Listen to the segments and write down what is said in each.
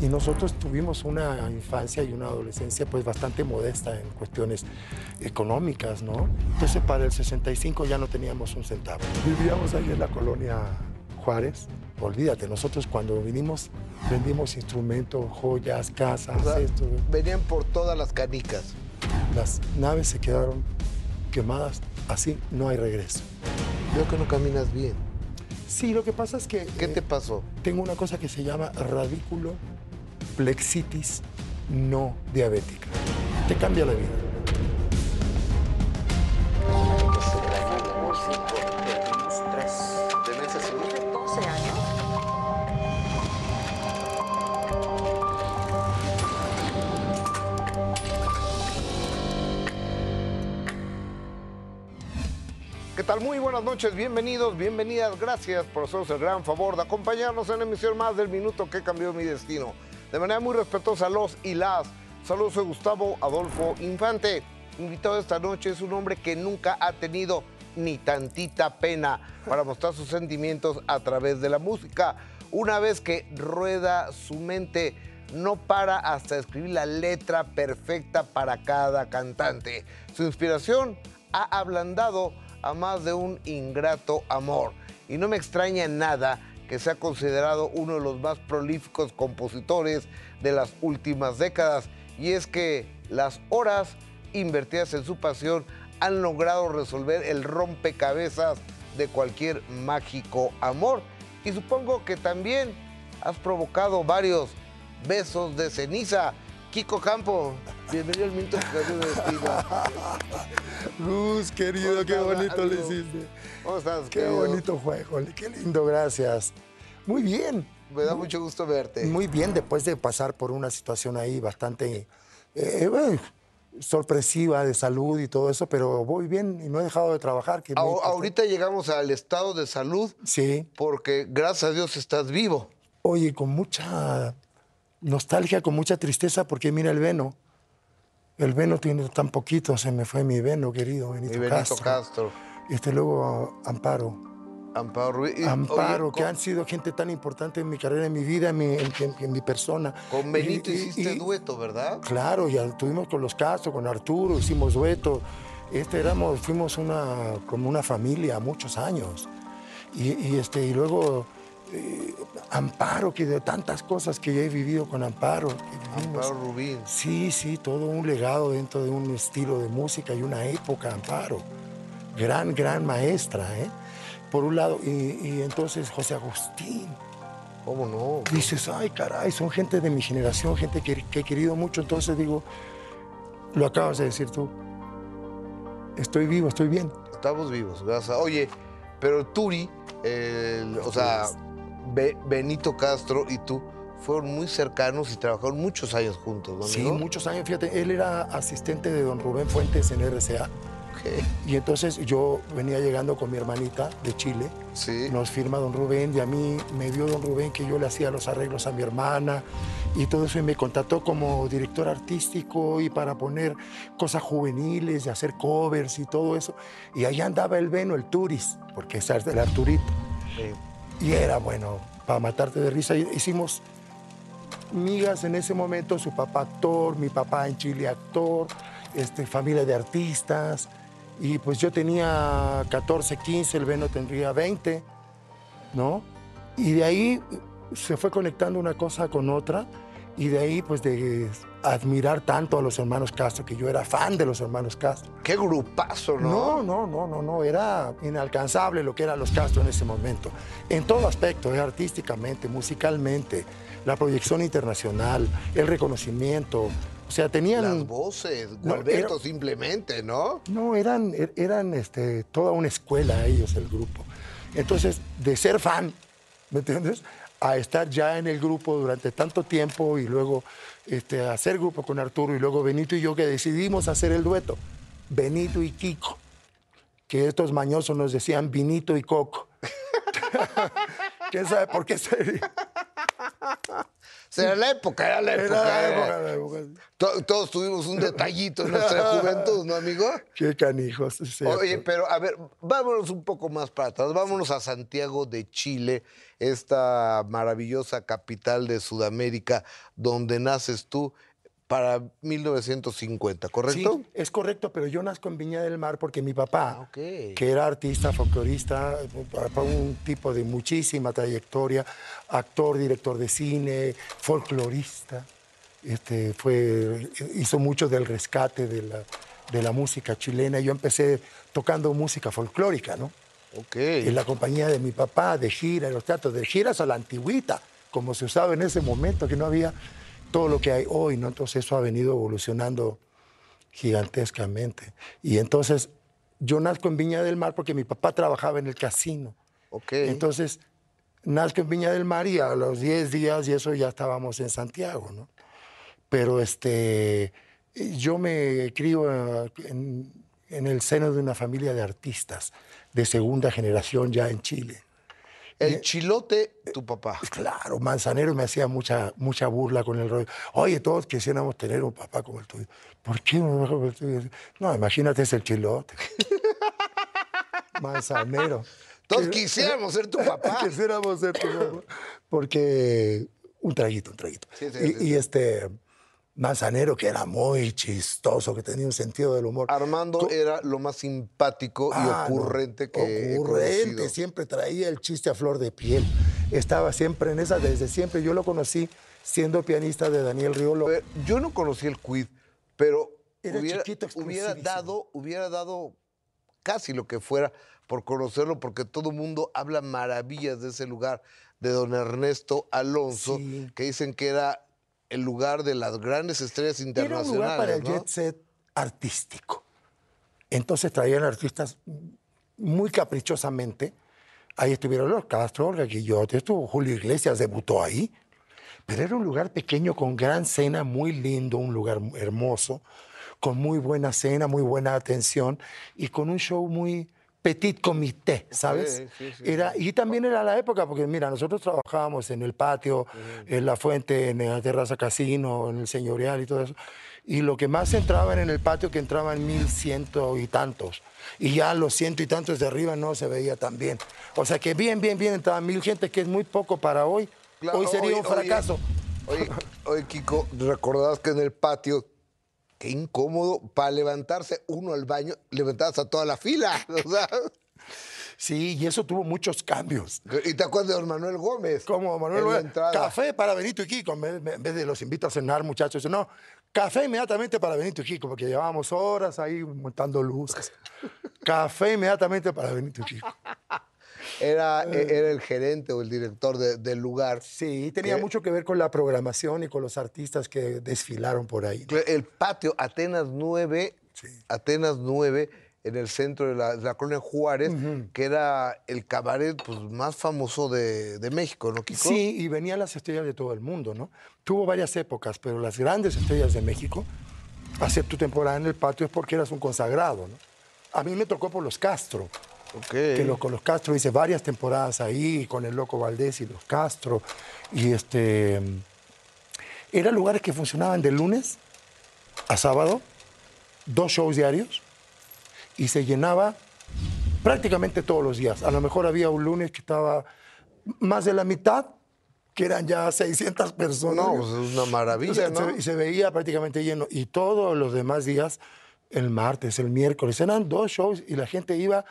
Y nosotros tuvimos una infancia y una adolescencia pues bastante modesta en cuestiones económicas, ¿no? Entonces para el 65 ya no teníamos un centavo. Vivíamos ahí en la colonia Juárez. Olvídate, nosotros cuando vinimos vendimos instrumentos, joyas, casas, O sea, esto. Venían por todas las canicas. Las naves se quedaron quemadas, así no hay regreso. Veo que no caminas bien. Sí, lo que pasa es que ¿Qué eh, te pasó? tengo una cosa que se llama radículo plexitis no diabética. Te cambia la vida. ¿Demencia senil? 12 años. ¿Qué tal? Muy buenas noches, bienvenidos, bienvenidas. Gracias por hacernos el gran favor de acompañarnos en la emisión más del minuto que cambió mi destino. De manera muy respetuosa, los y las. Saludos, soy Gustavo Adolfo Infante. Invitado esta noche es un hombre que nunca ha tenido ni tantita pena para mostrar sus sentimientos a través de la música. Una vez que rueda su mente, no para hasta escribir la letra perfecta para cada cantante. Su inspiración ha ablandado a más de un ingrato amor. Y no me extraña nada que sea considerado uno de los más prolíficos compositores de las últimas décadas. Y es que las horas invertidas en su pasión han logrado resolver el rompecabezas de cualquier mágico amor. Y supongo que también has provocado varios besos de ceniza. Kiko Campo, bienvenido al Minuto que cambió mi destino. Luz, querido, qué ¿Cómo bonito Luz? hiciste. ¿Cómo estás? Qué querido? bonito juego, qué lindo, gracias. Muy bien, Me da mucho gusto verte. muy bien después de pasar por una situación ahí bastante eh, bueno, sorpresiva de salud y todo eso, pero voy bien y no he dejado de trabajar. Que ahorita llegamos al estado de salud Sí, porque gracias a Dios estás vivo. oye, con mucha nostalgia, con mucha tristeza, porque mira el Veno. El Veno tiene tan poquito, se me fue mi Veno, querido Benito, Benito Castro. Castro, Este luego Amparo. Amparo Amparo, oye, que han sido gente tan importante en mi carrera, en mi vida, en mi, en- en- en mi persona. Con Benito Y- hiciste y- dueto, ¿verdad? Claro, ya tuvimos con los Castro, con Arturo, hicimos dueto. Este éramos, fuimos una, como una familia muchos años. Y, y este, y luego eh, Amparo, que de tantas cosas que yo he vivido con Amparo. Amparo Rubín. Sí, sí, todo un legado dentro de un estilo de música y una época, Amparo. Gran, gran maestra, ¿eh? Por un lado, y, y entonces José Agustín. ¿Cómo no? Dices, ay, caray, son gente de mi generación, gente que, que he querido mucho. Entonces digo, lo acabas de decir tú. Estoy vivo, estoy bien. Estamos vivos, gracias. Oye, pero Turi, el- o sea, Be- Benito Castro y tú fueron muy cercanos y trabajaron muchos años juntos, ¿no? Sí, muchos años, fíjate, él era asistente de don Rubén Fuentes en RCA. Ok. Y entonces yo venía llegando con mi hermanita de Chile. Sí. Nos firma don Rubén y a mí me vio don Rubén que yo le hacía los arreglos a mi hermana y todo eso y me contrató como director artístico y para poner cosas juveniles y hacer covers y todo eso. Y ahí andaba el Veno, el Turis, porque es el Arturito. Sí. Y era bueno, para matarte de risa. Hicimos migas en ese momento, su papá actor, mi papá en Chile actor, este, familia de artistas. Y pues yo tenía 14, 15, el Beno tendría 20, ¿no? Y de ahí se fue conectando una cosa con otra. Y de ahí, pues, de admirar tanto a los hermanos Castro, que yo era fan de los hermanos Castro. Qué grupazo, No, ¿no? no, no, no, no, era inalcanzable lo que eran los Castro en ese momento. En todo aspecto, eh, artísticamente, musicalmente, la proyección internacional, el reconocimiento. O sea, tenían... Las voces, No, Gualberto era- simplemente, ¿no? No, eran, er- eran este, toda una escuela ellos, el grupo. Entonces, de ser fan, ¿me entiendes? A estar ya en el grupo durante tanto tiempo y luego este, hacer grupo con Arturo y luego Benito y yo que decidimos hacer el dueto, Benito y Kiko, que estos mañosos nos decían Vinito y Coco. ¿Quién sabe por qué se... Era la época, era la época. Era la eh. época, la época. To- Todos tuvimos un detallito en nuestra juventud, ¿no, amigo? Qué canijos. Oye, pero a ver, vámonos un poco más para atrás. Vámonos a Santiago de Chile, esta maravillosa capital de Sudamérica, donde naces tú para 1950, ¿correcto? Sí, es correcto, pero yo nazco en Viña del Mar porque mi papá, Ah, que era artista, folclorista, fue un tipo de muchísima trayectoria, actor, director de cine, folclorista, este, fue, hizo mucho del rescate de la, de la música chilena. Yo empecé tocando música folclórica, ¿no? Ok. En la compañía de mi papá, de gira, en los teatros, de giras a la antigüita, como se usaba en ese momento, que no había todo lo que hay hoy, ¿no? Entonces eso ha venido evolucionando gigantescamente. Y entonces yo nazco en Viña del Mar porque mi papá trabajaba en el casino. Ok. Entonces nazco en Viña del Mar y a los 10 días y eso ya estábamos en Santiago, ¿no? Pero este, yo me crío eh, en, en el seno de una familia de artistas de segunda generación ya en Chile. El chilote, tu papá. Claro, Manzanero me hacía mucha, mucha burla con el rollo. Oye, todos quisiéramos tener un papá como el tuyo. ¿Por qué un papá como el tuyo? No, imagínate, es el chilote. Manzanero. Todos quisiéramos ser tu papá. Quisiéramos ser tu papá. Porque un traguito, un traguito. Sí, sí, y, sí, y este Manzanero, que era muy chistoso, que tenía un sentido del humor. Armando Co- era lo más simpático Ah, y no. ocurrente que Ocurrente, siempre traía el chiste a flor de piel. Estaba siempre en esa, desde siempre. Yo lo conocí siendo pianista de Daniel Riolo. Pero Yo no conocí el quid, pero Era hubiera, chiquito, hubiera exclusivísimo. dado, hubiera dado casi lo que fuera por conocerlo, porque todo el mundo habla maravillas de ese lugar, de don Ernesto Alonso, Sí. que dicen que era el lugar de las grandes estrellas Era un internacionales. lugar para el ¿no? jet set artístico. Entonces traían artistas muy caprichosamente. Ahí estuvieron los Castro, Olga Guillote, estuvo Julio Iglesias, debutó ahí. Pero era un lugar pequeño con gran cena, muy lindo, un lugar hermoso, con muy buena cena, muy buena atención y con un show muy petit comité, ¿sabes? Sí, sí, sí, era, y también era la época, porque mira, nosotros trabajábamos en el patio, en la fuente, en la terraza casino, en el señorial y todo eso. Y lo que más entraba era en el patio, que entraban mil ciento y tantos. Y ya los ciento y tantos de arriba no se veía tan bien. O sea que bien, bien, bien entraban mil gente, que es muy poco para hoy. Claro, hoy sería oye, un fracaso. Oye, oye, Kiko, recordabas que en el patio, qué incómodo, para levantarse uno al baño, levantabas a toda la fila. O sea, Sí, y eso tuvo muchos cambios. y te acuerdas de don Manuel Gómez. Como Manuel, Gómez, café para Benito y Kiko, en vez, en vez de los invito a cenar, muchachos. No, café inmediatamente para Benito y Kiko, porque llevábamos horas ahí montando luces. café inmediatamente para Benito y Kiko. Era, Eh. e- era el gerente o el director de- del lugar. Sí, tenía mucho que ver con la programación y con los artistas que desfilaron por ahí. El patio Atenas 9, Sí. Atenas 9, en el centro de la, de la colonia Juárez, que era el cabaret pues, más famoso de, de México, ¿no, Kiko? Sí, y venían las estrellas de todo el mundo, ¿no? Tuvo varias épocas, pero las grandes estrellas de México, hacer tu temporada en el patio es porque eras un consagrado, ¿no? A mí me tocó por los Castro. Que lo- con los Castro hice varias temporadas ahí, con el Loco Valdés y los Castro. Y este. Eran lugares que funcionaban de lunes a sábado, dos shows diarios, y se llenaba prácticamente todos los días. A lo mejor había un lunes que estaba más de la mitad, que eran ya 600 personas. No, pues es una O maravilla, sea, ¿no? se, se veía prácticamente lleno. Y todos los demás días, el martes, el miércoles, eran dos shows y la gente iba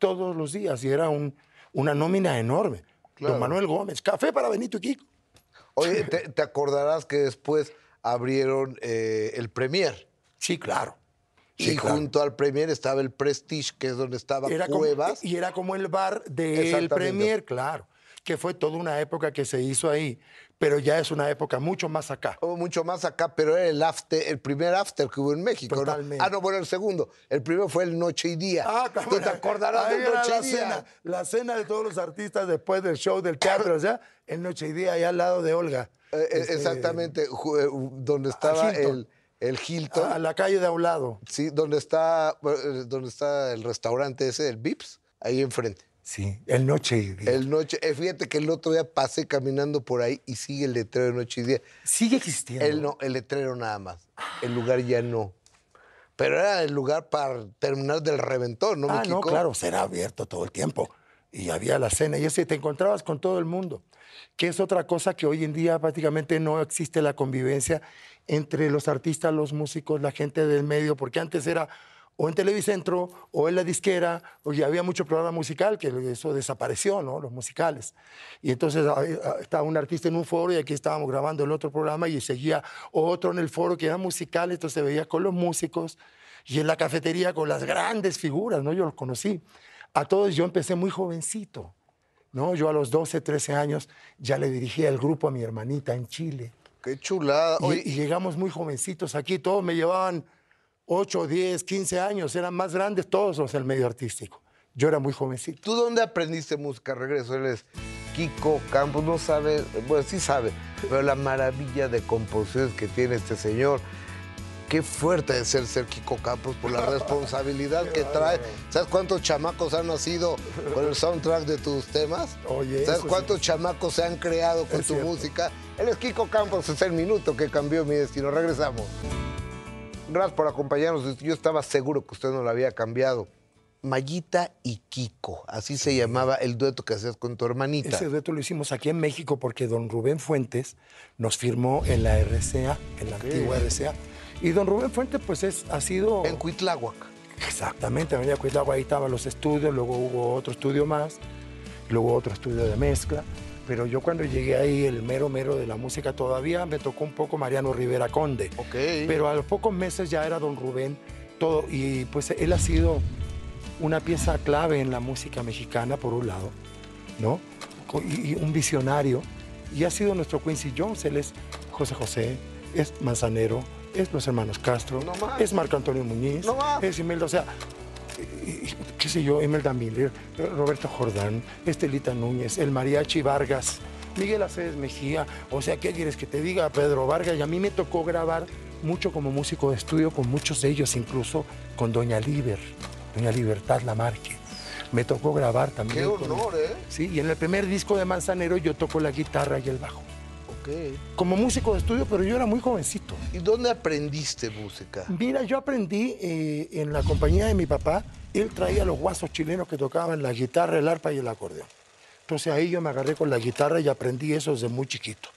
todos los días y era un- una nómina enorme. Claro. Don Manuel Gómez, café para Benito y Kiko. Oye, te, te acordarás que después abrieron eh, el Premier. Sí, claro. y claro. junto al Premier estaba el Prestige, que es donde estaba Era como- Cuevas. y era como el bar del Exactamente. Premier, claro. Que fue toda una época que se hizo ahí. Pero ya es una época mucho más acá. o mucho más acá, pero era el after, el primer after que hubo en México. ¿no? Totalmente. Ah, no, bueno, el segundo. El primero fue el Noche y Día. claro, ¿Tú te acordarás ahí de Noche la y Día? cena, la cena de todos los artistas después del show del teatro, ya en Noche y Día, allá al lado de Olga. Eh, eh, Este, Exactamente, eh, donde estaba el, el Hilton. A la calle de a un lado. Sí, donde está, donde está el restaurante ese, el Vips, ahí enfrente. Sí, el noche y día. El noche, eh, fíjate que el otro día pasé caminando por ahí y sigue el letrero de noche y día. Sigue existiendo. El no, el letrero nada más. El lugar ya no. Pero era el lugar para terminar del reventón, ¿no, Ah, no, claro, será abierto todo el tiempo. Y había la cena y así te encontrabas con todo el mundo. Que es otra cosa que hoy en día prácticamente no existe la convivencia entre los artistas, los músicos, la gente del medio, porque antes era o en Televicentro o en la disquera, o ya había mucho programa musical, que eso desapareció, ¿no? Los musicales. Y entonces ah, ah, estaba un artista en un foro y aquí estábamos grabando el otro programa y seguía otro en el foro que era musical, entonces se veía con los músicos y en la cafetería con las grandes figuras, ¿no? Yo los conocí. A todos yo empecé muy jovencito, ¿no? Yo a los 12, 13 años ya le dirigía el grupo a mi hermanita en Chile. Qué chulada. Y, y llegamos muy jovencitos aquí, todos me llevaban 8, 10, 15 años, eran más grandes todos los del medio artístico. Yo era muy jovencito. ¿tú dónde aprendiste música? Regreso, él es Kiko Campos, no sabe, bueno, sí sabe, pero la maravilla de composiciones que tiene este señor. Qué fuerte de ser ser Kiko Campos por la responsabilidad que trae. ¿Sabes cuántos chamacos han nacido con el soundtrack de tus temas? Oye, ¿Sabes sí. cuántos chamacos se han creado con Es tu cierto. música? Él es Kiko Campos, es el minuto que cambió mi destino. Regresamos. Gracias por acompañarnos. Yo estaba seguro que usted no lo había cambiado. Mayita y Kiko, así se llamaba el dueto que hacías con tu hermanita. Ese reto lo hicimos aquí en México porque don Rubén Fuentes nos firmó en la RCA, en la antigua RCA. Y don Rubén Fuentes, pues es, ha sido... En Cuitláhuac. Exactamente, Avenida Cuitlagua, ahí estaban los estudios, luego hubo otro estudio más, luego otro estudio de mezcla. Pero yo cuando llegué ahí, el mero mero de la música todavía, me tocó un poco Mariano Rivera Conde. Pero a los pocos meses ya era don Rubén todo. Y pues él ha sido una pieza clave en la música mexicana, por un lado, ¿no? Y, y un visionario. Y ha sido nuestro Quincy Jones. Él es José José, es Manzanero, es los hermanos Castro, No es Marco Antonio Muñiz, No es Imelda. O sea, qué sé yo, Imelda Miller, Roberto Jordán, Estelita Núñez, el Mariachi Vargas, Miguel Aceves Mejía. O sea, ¿qué quieres que te diga? Pedro Vargas. Y a mí me tocó grabar mucho como músico de estudio con muchos de ellos, incluso con Doña Liber, Doña Libertad Lamarque. Me tocó grabar también. Qué con- honor, ¿eh? Sí, y en el primer disco de Manzanero yo toco la guitarra y el bajo. Como músico de estudio, pero yo era muy jovencito. ¿Y dónde aprendiste música? Mira, yo aprendí eh, en la compañía de mi papá. Él traía los guasos chilenos que tocaban la guitarra, el arpa y el acordeón. Entonces ahí yo me agarré con la guitarra y aprendí eso desde muy chiquito.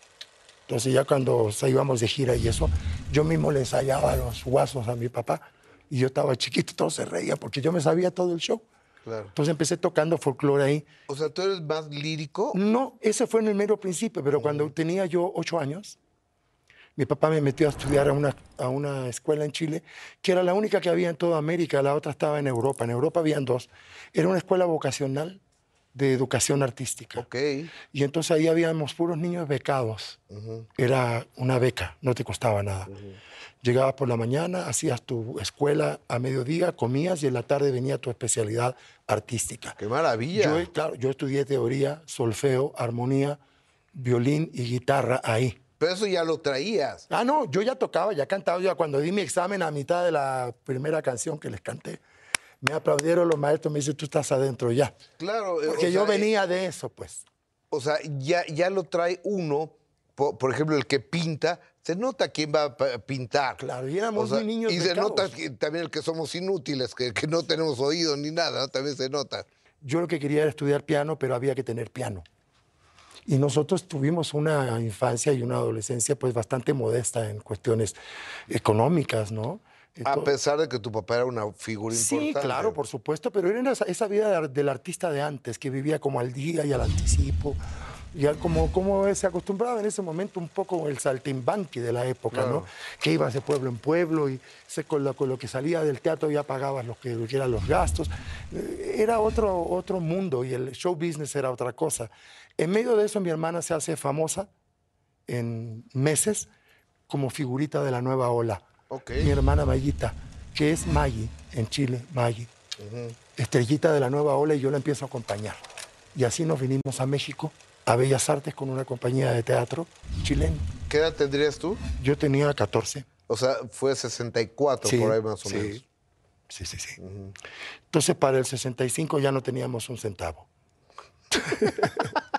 Entonces ya cuando íbamos de gira y eso, yo mismo le ensayaba los guasos a mi papá. Y yo estaba chiquito, todo se reía porque yo me sabía todo el show. Claro. Entonces empecé tocando folclore ahí. O sea, ¿tú eres más lírico? No, ese fue en el mero principio, pero cuando tenía yo ocho años, mi papá me metió a estudiar a una, a una escuela en Chile, que era la única que había en toda América, la otra estaba en Europa. En Europa habían dos. Era una escuela vocacional de educación artística. Ok. Y entonces ahí habíamos puros niños becados. Era una beca, no te costaba nada. Llegabas por la mañana, hacías tu escuela a mediodía, comías y en la tarde venía tu especialidad artística. ¡Qué maravilla! Yo, claro, yo estudié teoría, solfeo, armonía, violín y guitarra ahí. Pero eso ya lo traías. Ah, no, yo ya tocaba, ya cantaba. Ya cuando di mi examen a mitad de la primera canción que les canté, me aplaudieron los maestros, me dicen, tú estás adentro ya. Claro. eh, Porque yo sea, venía de eso, pues. O sea, ya, ya lo trae uno. Por, por ejemplo, el que pinta, se nota quién va a pintar. Claro, y éramos O sea, niños Y se nota que- también el que somos inútiles, que, que no tenemos oído ni nada, ¿no? también se nota. Yo lo que quería era estudiar piano, pero había que tener piano. Y nosotros tuvimos una infancia y una adolescencia pues bastante modesta en cuestiones económicas, ¿no? A pesar de que tu papá era una figura Sí, importante. claro, por supuesto, pero era esa, esa vida del artista de antes, que vivía como al día y al anticipo, ya como, como se acostumbraba en ese momento un poco el saltimbanqui de la época, Claro. ¿no? Que ibas de pueblo en pueblo y se, con, lo, con lo que salía del teatro ya pagabas lo que, lo que eran los gastos. Eh, Era otro, otro mundo y el show business era otra cosa. En medio de eso mi hermana se hace famosa en meses como figurita de la nueva ola. Mi hermana Mayita, que es Maggie en Chile, Maggie, estrellita de la nueva ola y yo la empiezo a acompañar. Y así nos vinimos a México, a Bellas Artes con una compañía de teatro chileno. ¿Qué edad tendrías tú? Yo tenía 14. O sea, fue 64 Sí, por ahí más o sí. menos. Sí, sí, sí. Entonces para el 65 ya no teníamos un centavo.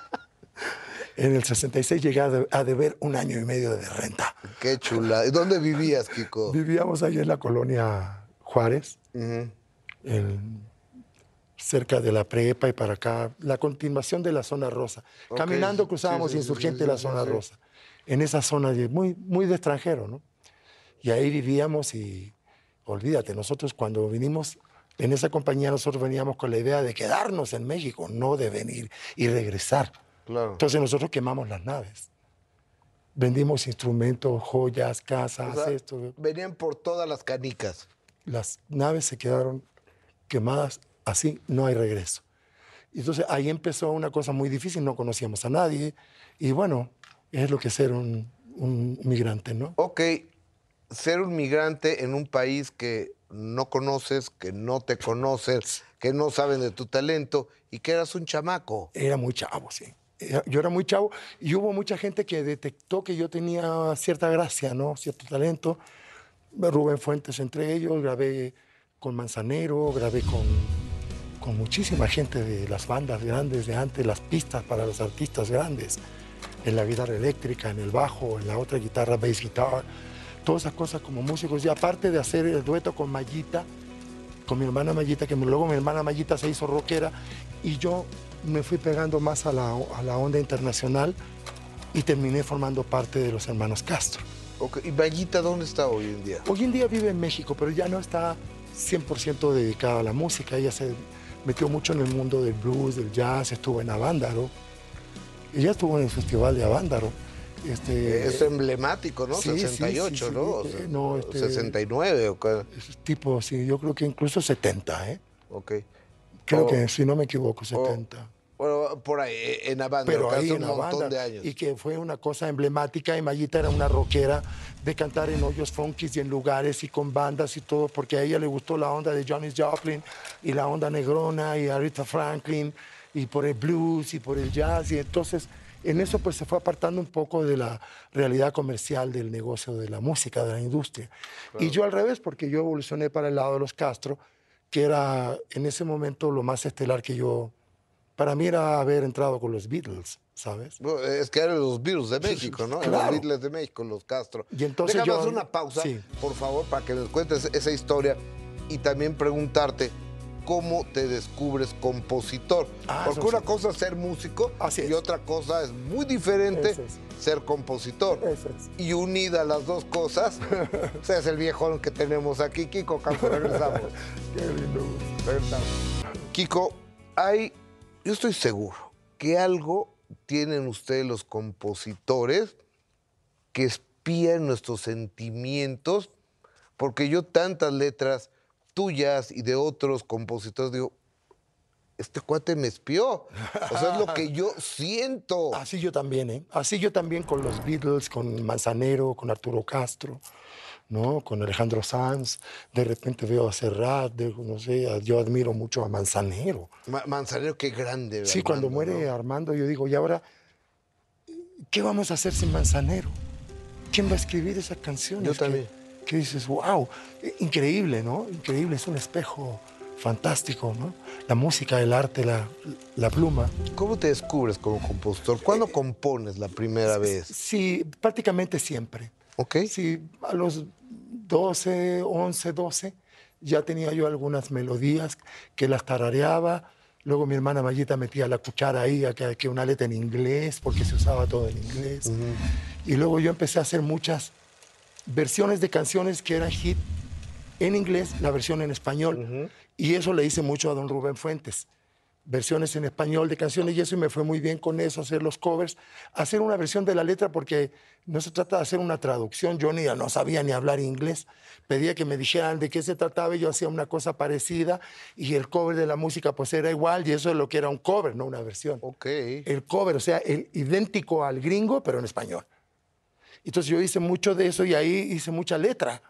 en el 66 llegué a, de- a deber un año y medio de renta. Qué chula. ¿Y dónde vivías, Kiko? Vivíamos ahí en la colonia Juárez, Ujú. en- cerca de la prepa y para acá, la continuación de la zona rosa. Ok, Caminando cruzábamos sí, sí, insurgente sí, la zona rosa, en esa zona de- muy, muy de extranjero, ¿no? Y ahí vivíamos y olvídate, nosotros cuando vinimos en esa compañía, nosotros veníamos con la idea de quedarnos en México, no de venir y regresar. Claro. Entonces nosotros quemamos las naves. Vendimos instrumentos, joyas, casas, O sea, esto. Venían por todas las canicas. Las naves se quedaron quemadas, así no hay regreso. Entonces ahí empezó una cosa muy difícil, no conocíamos a nadie y bueno, es lo que es ser un, un migrante, ¿no? Ok, ser un migrante en un país que no conoces, que no te conoces, que no saben de tu talento y que eras un chamaco. Era muy chavo, sí. Yo era muy chavo y hubo mucha gente que detectó que yo tenía cierta gracia, ¿no? Cierto talento. Rubén Fuentes entre ellos, grabé con Manzanero, grabé con, con muchísima gente de las bandas grandes de antes, las pistas para los artistas grandes, en la guitarra eléctrica, en el bajo, en la otra guitarra, bass guitar, todas esas cosas como músicos. Y aparte de hacer el dueto con Mayita, con mi hermana Mayita, que luego mi hermana Mayita se hizo rockera y yo me fui pegando más a la, a la onda internacional y terminé formando parte de los hermanos Castro. Ok, ¿Y Vallita dónde está hoy en día? Hoy en día vive en México, pero ya no está 100% dedicada a la música. Ella se metió mucho en el mundo del blues, del jazz, estuvo en Avándaro. Ella estuvo en el Festival de Avándaro. Este, es emblemático, ¿no? sí, sí, 68, sí, ¿no? sí. O sea, no, este- 69, ¿o qué? es tipo, sí, yo creo que incluso 70, ¿eh? Ok. Creo Oh. que, si no me equivoco, 70. Bueno, por ahí, eh, en Avándaro, pero ahí en un montón de años. y que fue una cosa emblemática y Mayita era una rockera de cantar en hoyos funkis y en lugares y con bandas y todo porque a ella le gustó la onda de Johnny Joplin y la onda negrona y Aretha Franklin y por el blues y por el jazz y entonces en eso pues se fue apartando un poco de la realidad comercial del negocio de la música, de la industria. Y yo al revés porque yo evolucioné para el lado de los Castro, que era en ese momento lo más estelar que yo para mí era haber entrado con los Beatles, ¿sabes? Es que eran los virus de México, ¿no? Claro. Los Beatles de México, los Castro. Y entonces Déjame yo- hacer una pausa, sí. por favor, para que nos cuentes esa historia y también preguntarte cómo te descubres compositor. Ah, Porque una sí. cosa es ser músico Así y es. otra cosa es muy diferente es. ser compositor. Es. Y unida las dos cosas, o sea, es el viejón que tenemos aquí, Kiko Campo. Regresamos. Qué lindo. Regresamos. Kiko, hay, yo estoy seguro que algo tienen ustedes los compositores que espían nuestros sentimientos, porque yo tantas letras tuyas y de otros compositores digo, este cuate me espió. O sea, es lo que yo siento. Así yo también, ¿eh? Así yo también con los Beatles, con Manzanero, con Arturo Castro, ¿no? Con Alejandro Sanz. De repente veo a Serrat, de- no sé, yo admiro mucho a Manzanero. Ma- Manzanero, qué grande. Sí, cuando muere ¿no? Armando, yo digo, ¿y ahora qué vamos a hacer sin Manzanero? ¿Quién va a escribir esas canciones? Yo también. Que, dices, wow, increíble, ¿no? Increíble, es un espejo fantástico, ¿no? La música, el arte, la, la pluma. ¿Cómo te descubres como compositor? ¿Cuándo compones la primera vez? Sí, prácticamente siempre. ¿Ok? Sí, a los 12, 11, 12, ya tenía yo algunas melodías que las tarareaba. Luego mi hermana Mayita metía la cuchara ahí, a que, que una letra en inglés, porque se usaba todo en inglés. Y luego yo empecé a hacer muchas versiones de canciones que eran hit en inglés, la versión en español. Y eso le hice mucho a don Rubén Fuentes. Versiones en español de canciones y eso, y me fue muy bien con eso, hacer los covers, hacer una versión de la letra, porque no se trata de hacer una traducción. Yo ni, no sabía ni hablar inglés. Pedía que me dijeran de qué se trataba y yo hacía una cosa parecida y el cover de la música pues era igual y eso es lo que era un cover, no una versión Ok. el cover, o sea, el idéntico al gringo, pero en español. Entonces yo hice mucho de eso y ahí hice mucha letra,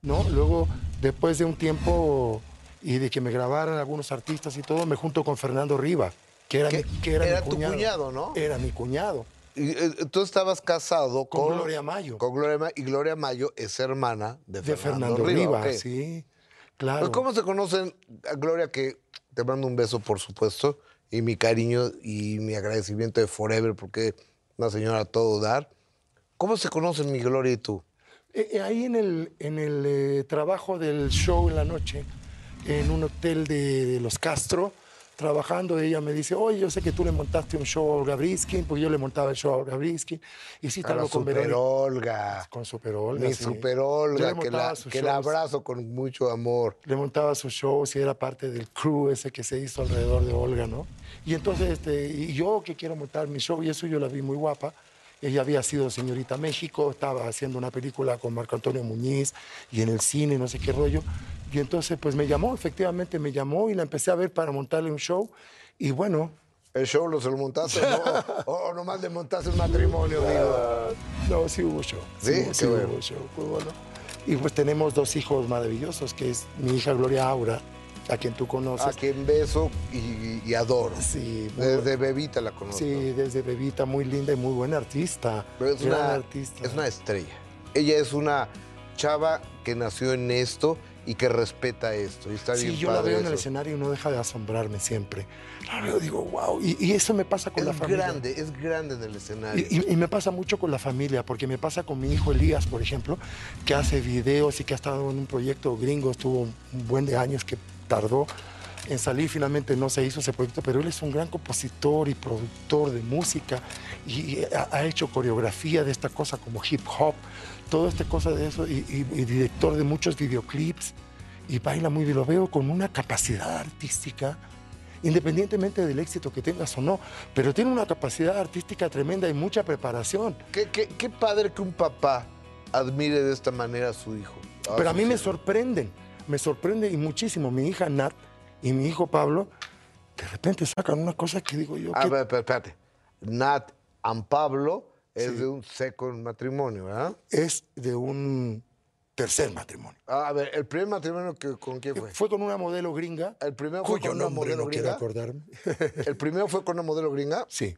¿no? Luego, después de un tiempo y de que me grabaran algunos artistas y todo, me junto con Fernando Riva, que era, mi, que era, era mi tu cuñado. cuñado, ¿no? Era mi cuñado, Y, eh, tú estabas casado con, con, Gloria Mayo, Con Gloria Mayo. Y Gloria Mayo es hermana de, de Fernando, Fernando, Riva, ok. sí, claro. Pues, ¿Cómo se conocen a Gloria? Que te mando un beso, por supuesto. y mi cariño y mi agradecimiento de Forever porque una señora a todo dar. ¿Cómo se conocen mi Gloria y tú? Eh, eh, ahí en el, en el eh, trabajo del show en la noche, en un hotel de, de Los Castro, trabajando, ella me dice, oye, yo sé que tú le montaste un show a Olga Briskin, porque yo le montaba el show a Olga Briskin. Hiciste A algo con Super Verónica. Olga. Con Super Olga, Mi sí. Super Olga, que, la, que la abrazo con mucho amor. le montaba sus shows y era parte del crew ese que se hizo alrededor de Olga, ¿no? Y entonces, este, y yo que quiero montar mi show, y eso yo la vi muy guapa. Ella había sido señorita México, estaba haciendo una película con Marco Antonio Muñiz y en el cine, no sé qué rollo. Y entonces, pues me llamó, efectivamente me llamó y la empecé a ver para montarle un show. Y bueno, ¿El show lo se lo montaste no? o, o nomás le montaste un matrimonio, amigo? no, sí hubo show. ¿Sí? hubo- Qué bueno. hubo show, fue bueno. Y pues tenemos dos hijos maravillosos, que es mi hija Gloria Aura, a quien tú conoces. A quien beso y, y adoro. Sí, Desde bebita la conozco. Sí, desde bebita, muy linda y muy buena artista. Pero es gran una, artista. es una estrella. Ella es una chava que nació en esto y que respeta esto. Y está Sí, bien yo la padre veo en el escenario y no deja de asombrarme siempre. La veo, digo, wow. Y, y eso me pasa con la Es familia. grande, es grande en el escenario. Y, y- y me pasa mucho con la familia, porque me pasa con mi hijo Elías, por ejemplo, que hace videos y que ha estado en un proyecto gringo, estuvo un buen de años que tardó en salir, finalmente no se hizo ese proyecto, pero él es un gran compositor y productor de música y, y ha, ha hecho coreografía de esta cosa como hip hop, toda esta cosa de eso, y, y- y director de muchos videoclips, y baila muy bien, lo veo con una capacidad artística independientemente del éxito que tengas o no, pero tiene una capacidad artística tremenda y mucha preparación. Qué, qué- qué padre que un papá admire de esta manera a su hijo. Pero a mí me sorprenden, me sorprende y muchísimo. Mi hija Nat y mi hijo Pablo, de repente sacan una cosa que digo yo, A que ver, espérate, espérate. Nat and Pablo es Sí. de un second matrimonio, ¿verdad? es de un tercer matrimonio. A ver, el primer matrimonio que, con quién fue. Fue con una modelo gringa, El primero fue con una nombre modelo no quiero gringa. acordarme. El primero fue con una modelo gringa. sí.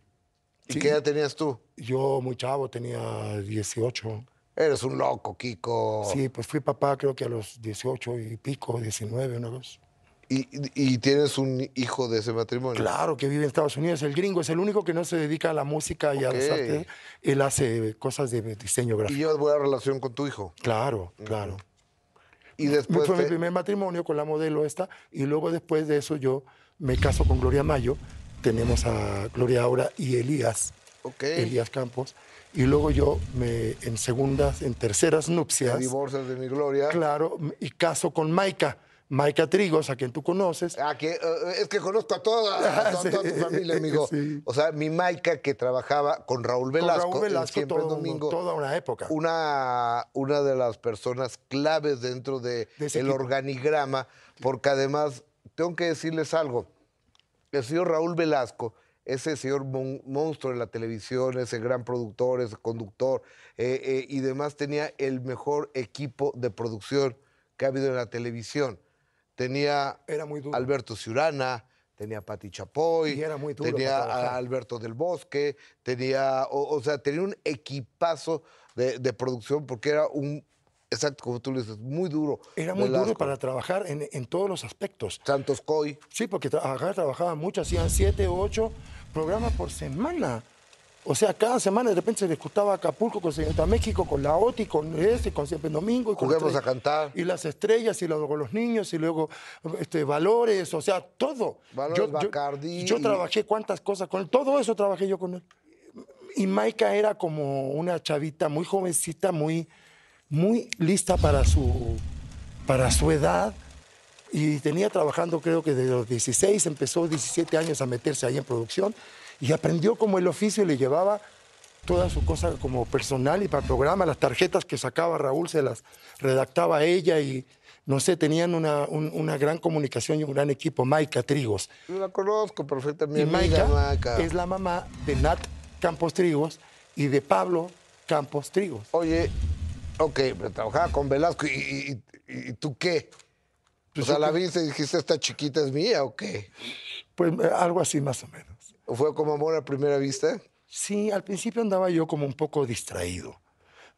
¿Y Sí. qué edad tenías tú? Yo muy chavo, tenía 18. Eres un loco, Kiko. Sí, pues fui papá creo que a los 18 y pico, 19, una cosa. Y, y- y tienes un hijo de ese matrimonio. Claro, que vive en Estados Unidos. El gringo es el único que no se dedica a la música y a las artes. Él hace cosas de diseño Y gráfico. llevas buena relación con tu hijo. Claro, claro. Y después. Fue mi te- primer matrimonio con la modelo esta. Y luego después de eso yo me caso con Gloria Mayo. Tenemos a Gloria Aura y Elías, Ok. Elías Campos. Y luego yo me, en segundas, en terceras Te nupcias, divorcias de mi gloria. claro, y caso con Maika. Maika Trigos, a quien tú conoces. Ah, que, eh, es que conozco a toda, a toda, tu familia, amigo. sí. O sea, mi Maica que trabajaba con Raúl Con Velasco, Raúl en Velasco Siempre todo- Domingo. toda una época. Una, una de las personas claves dentro del De el organigrama, porque además, tengo que decirles algo. El señor Raúl Velasco, ese señor mon- monstruo de la televisión, ese gran productor, ese conductor eh, eh, y demás, tenía el mejor equipo de producción que ha habido en la televisión. Tenía Era muy duro. Alberto Ciurana, tenía Pati Chapoy, Y era muy duro tenía a Alberto del Bosque, tenía, o, o sea, tenía un equipazo de, de producción porque era un, exacto como tú dices, muy duro. Era muy duro para trabajar en, en todos los aspectos. Santos Coy. Sí, porque acá trabajaban mucho, hacían siete, ocho programas por semana. O sea, cada semana de repente se discutaba Acapulco con Señorita México, con la OTI, con este, con Siempre Domingo. Y con a cantar. Y las estrellas, y luego los niños, y luego este, valores, o sea, todo. Valores, Bacardí Yo, trabajé cuántas cosas con él, todo eso trabajé yo con él. Y Maika era como una chavita muy jovencita, muy, muy lista para su, para su edad. Y tenía trabajando, creo que desde los 16, empezó 17 años a meterse ahí en producción y aprendió como el oficio y le llevaba toda su cosa como personal y para programa, las tarjetas que sacaba Raúl se las redactaba ella y no sé, tenían una, un- una gran comunicación y un gran equipo, Maika Trigos. Yo la conozco perfectamente. Y Maica. es la mamá de Nat Campos Trigos y de Pablo Campos Trigos. Oye, ok, pero trabajaba con Velasco. ¿Y, y- y- y tú qué? Pues o sea, ¿la viste y dijiste, esta chiquita es mía o qué? Pues eh, algo así más o menos. ¿O fue como amor a primera vista? Sí, al principio andaba yo como un poco distraído.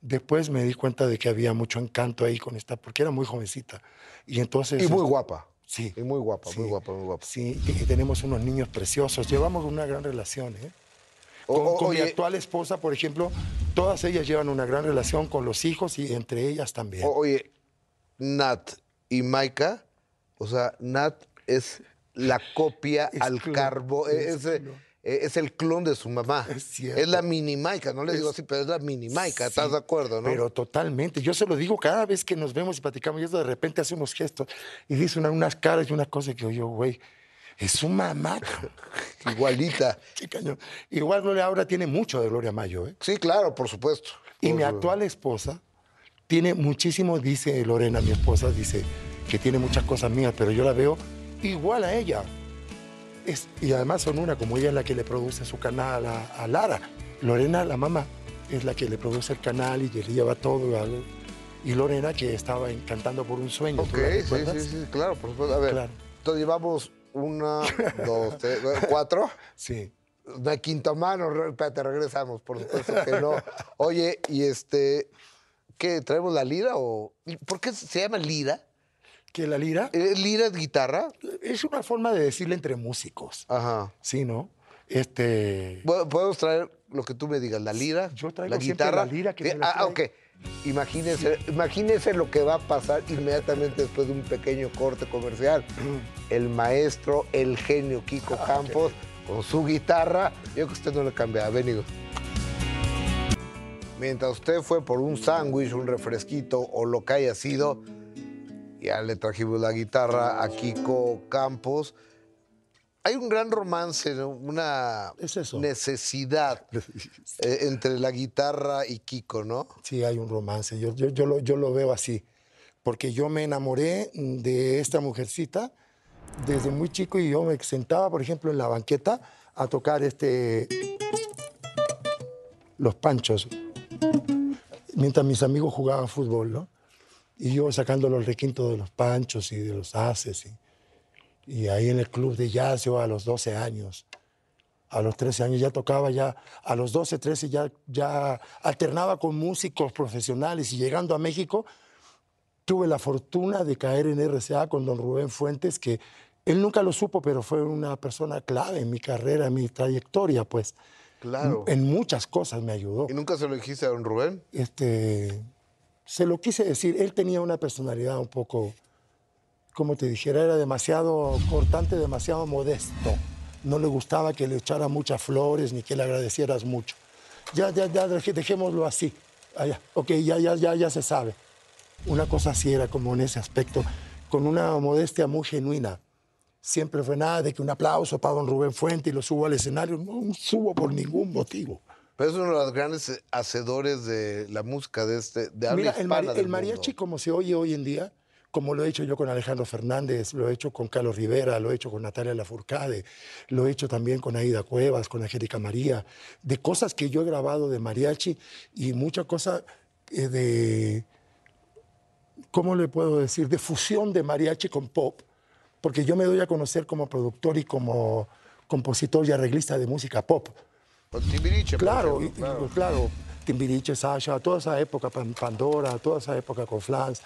Después me di cuenta de que había mucho encanto ahí con esta, porque era muy jovencita. Y entonces... Y muy guapa. Sí. Y muy guapa, Sí. muy guapa, muy guapa. Sí, y, tenemos unos niños preciosos. Llevamos una gran relación, ¿eh? Con, o- con mi actual esposa, por ejemplo, todas ellas llevan una gran relación con los hijos y entre ellas también. o- oye, Nat y Maika, o sea, Nat es la copia Es al clon, carbo, es es, eh, es el clon de su mamá. Es cierto. la mini Maika, no le digo Es- así, pero es la mini Maika, ¿estás Sí, de acuerdo, no? Pero totalmente. Yo se lo digo cada vez que nos vemos y platicamos, y eso de repente hace unos gestos y dice una- unas caras y una cosa que yo, güey, es su mamá. Igualita. Qué cañón. Igual Gloria ahora tiene mucho de Gloria Mayo, ¿eh? Sí, claro, por supuesto. Y Por mi actual esposa tiene muchísimo, dice Lorena, mi esposa, dice que tiene muchas cosas mías, pero yo la veo igual a ella. Es, y además son una, como ella es la que le produce su canal a, a Lara. Lorena, la mamá, es la que le produce el canal y que le lleva todo. a- y Lorena, que estaba cantando por un sueño. ¿tú Ok, sí, sí, sí, claro, por supuesto. A ver, Claro. entonces llevamos una, dos, tres, cuatro. Sí. Hay quinta mano, espérate, regresamos, por supuesto que no. Oye, y este, ¿qué? ¿Traemos la lira o...? ¿y ¿Por qué se llama lira? Que la lira ¿Eh, ¿Lira es guitarra? es una forma de decirle entre músicos. Ajá. Sí, ¿no? Este. Podemos traer lo que tú me digas, la lira, Yo traigo la guitarra. la lira que me Sí, la Ah, ok. imagínese lo que va a pasar inmediatamente después de un pequeño corte comercial. El maestro, el genio Kiko Ah, Campos, con su guitarra. Yo que usted no le cambia, venido. Mientras usted fue por un sándwich, un refresquito o lo que haya sido, ya le trajimos la guitarra a Kiko Campos. Hay un gran romance, ¿no? una Es necesidad eh, entre la guitarra y Kiko, ¿no? Sí, hay un romance. Yo, yo, yo, lo, yo lo veo así. Porque yo me enamoré de esta mujercita desde muy chico y yo me sentaba, por ejemplo, en la banqueta a tocar este, los panchos mientras mis amigos jugaban fútbol, ¿no? Y yo sacando los requintos de los panchos y de los haces. Y, y ahí en el club de jazz yo a los 12 años. A los 13 años ya tocaba, ya a los 12, 13 ya, ya alternaba con músicos profesionales y llegando a México tuve la fortuna de caer en RCA con don Rubén Fuentes, que él nunca lo supo, pero fue una persona clave en mi carrera, en mi trayectoria, pues. Claro. En muchas cosas me ayudó. ¿Y nunca se lo dijiste a don Rubén? Este, se lo quise decir, él tenía una personalidad un poco, como te dijera, era demasiado cortante, demasiado modesto. No le gustaba que le echara muchas flores ni que le agradecieras mucho. Ya, ya, ya, dejémoslo así. Ya. Ok, ya, ya, ya, ya se sabe. Una cosa así era como en ese aspecto, con una modestia muy genuina. Siempre fue nada de que un aplauso para don Rubén Fuente y lo subo al escenario. No subo por ningún motivo. Pero es uno de los grandes hacedores de la música de este, de habla Mira, el, mari- del el mariachi mundo. como se oye hoy en día, como lo he hecho yo con Alejandro Fernández, lo he hecho con Carlos Rivera, lo he hecho con Natalia Lafourcade, lo he hecho también con Aida Cuevas, con Angélica María, de cosas que yo he grabado de mariachi y mucha cosa eh, de, ¿cómo le puedo decir? De fusión de mariachi con pop, porque yo me doy a conocer como productor y como compositor y arreglista de música pop. Con Timbiriche, Claro, ejemplo, claro. claro, Timbiriche, Sasha, toda esa época, Pan- Pandora, toda esa época con Flans,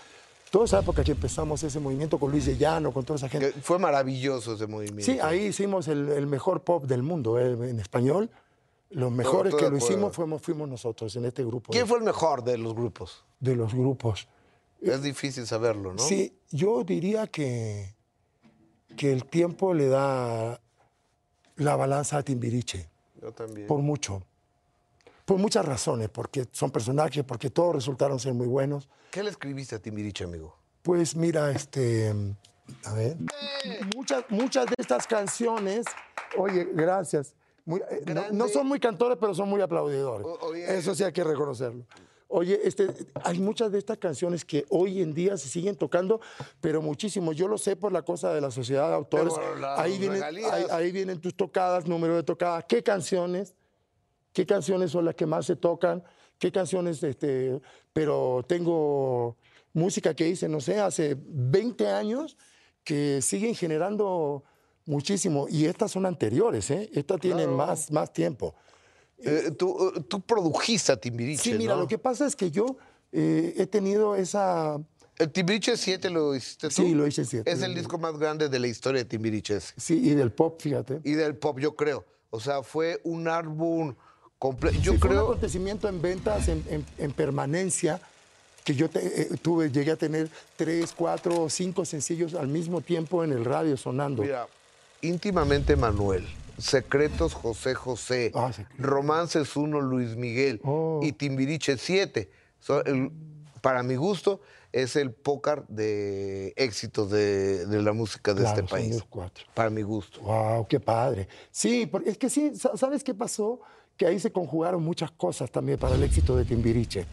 toda esa época que empezamos ese movimiento con Luis de Llano, con toda esa gente. Que fue maravilloso ese movimiento. Sí, ahí hicimos el, el mejor pop del mundo, eh, en español. Los mejores que lo hicimos fuimos, fuimos nosotros en este grupo ¿Quién fue el mejor de los grupos? de los grupos. Es difícil saberlo, ¿no? Sí, yo diría que, que el tiempo le da la balanza a Timbiriche. Yo también. Por mucho. Por muchas razones, porque son personajes, porque todos resultaron ser muy buenos. ¿Qué le escribiste a Timbiriche, amigo? Pues mira, este. A ver. Muchas, muchas de estas canciones, oye, gracias. Muy- eh, no, son muy cantores, pero son muy aplaudidores. O- oye. Eso sí hay que reconocerlo. Oye, este, hay muchas de estas canciones que hoy en día se siguen tocando, pero muchísimo. Yo lo sé por la cosa de la sociedad de autores. Ahí vienen, ahí, ahí vienen tus tocadas, número de tocadas. ¿Qué canciones? qué canciones son las que más se tocan, qué canciones, este, pero tengo música que hice, no sé, hace 20 años que siguen generando muchísimo y estas son anteriores, ¿eh? Estas tienen Claro. más, más tiempo. Eh, tú, eh, tú produjiste a Timbiriche, Sí, mira, ¿no? lo que pasa es que yo eh, he tenido esa, El Timbiriche 7 lo hiciste tú. Sí, lo hice 7. Es el disco más grande de la historia de Timbiriche. Sí, y del pop, fíjate. Y del pop, yo creo. O sea, fue un álbum completo. Yo sí, creo. Fue un acontecimiento en ventas, en, en, en permanencia, que yo te, eh, tuve, llegué a tener tres, cuatro o cinco sencillos al mismo tiempo en el radio sonando. Mira, íntimamente Manuel. Secretos José José, ah, sí. Romances 1 Luis Miguel oh. y Timbiriche 7. So, el, para mi gusto, es el pócar de éxitos de, de, la música de claro, este país. Los cuatro. Para mi gusto. ¡Wow! ¡Qué padre! Sí, porque es que sí, ¿sabes qué pasó? Que ahí se conjugaron muchas cosas también para el éxito de Timbiriche.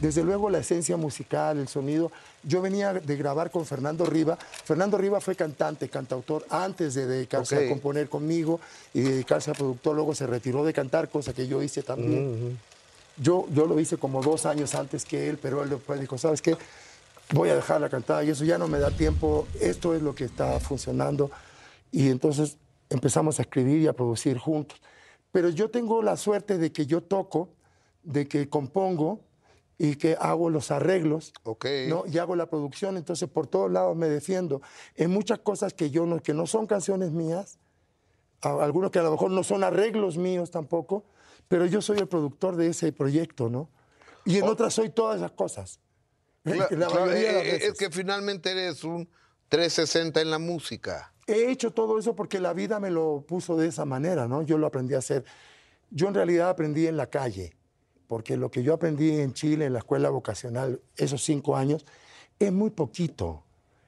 Desde luego la esencia musical, el sonido. Yo venía de grabar con Fernando Riva. Fernando Riva fue cantante, cantautor, antes de dedicarse okay. a componer conmigo y dedicarse a productor. Luego se retiró de cantar, cosa que yo hice también. Uh -huh. Yo, yo lo hice como dos años antes que él, pero él después dijo, ¿sabes qué? Voy a dejar la cantada y eso ya no me da tiempo, esto es lo que está funcionando. Y entonces empezamos a escribir y a producir juntos. Pero yo tengo la suerte de que yo toco, de que compongo y que hago los arreglos okay. ¿no? y hago la producción, entonces por todos lados me defiendo. En muchas cosas que, yo no, que no son canciones mías, algunos que a lo mejor no son arreglos míos tampoco, pero yo soy el productor de ese proyecto, ¿no? Y en oh. otras soy todas esas cosas. Claro, claro, es que finalmente eres un 360 en la música. He hecho todo eso porque la vida me lo puso de esa manera, ¿no? Yo lo aprendí a hacer. Yo en realidad aprendí en la calle, porque lo que yo aprendí en Chile, en la escuela vocacional, esos cinco años, es muy poquito.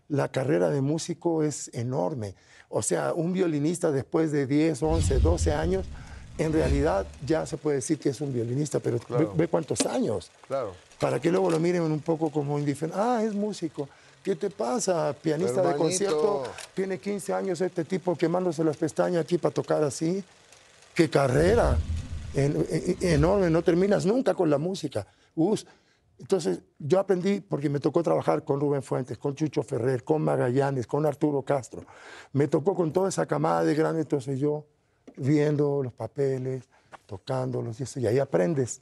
La carrera de músico es enorme. O sea, un violinista después de 10, 11, 12 años en realidad ya se puede decir que es un violinista, pero claro. ve, ve, cuántos años. Claro. Para que luego lo miren un poco como indiferente. Ah, es músico. ¿Qué te pasa? Pianista Hermanito. de concierto, tiene 15 años este tipo quemándose las pestañas aquí para tocar así. ¡Qué carrera! En, en, enorme, no terminas nunca con la música. Us. Entonces, yo aprendí porque me tocó trabajar con Rubén Fuentes, con Chucho Ferrer, con Magallanes, con Arturo Castro. Me tocó con toda esa camada de grandes, entonces yo viendo los papeles, tocándolos y eso, y ahí aprendes.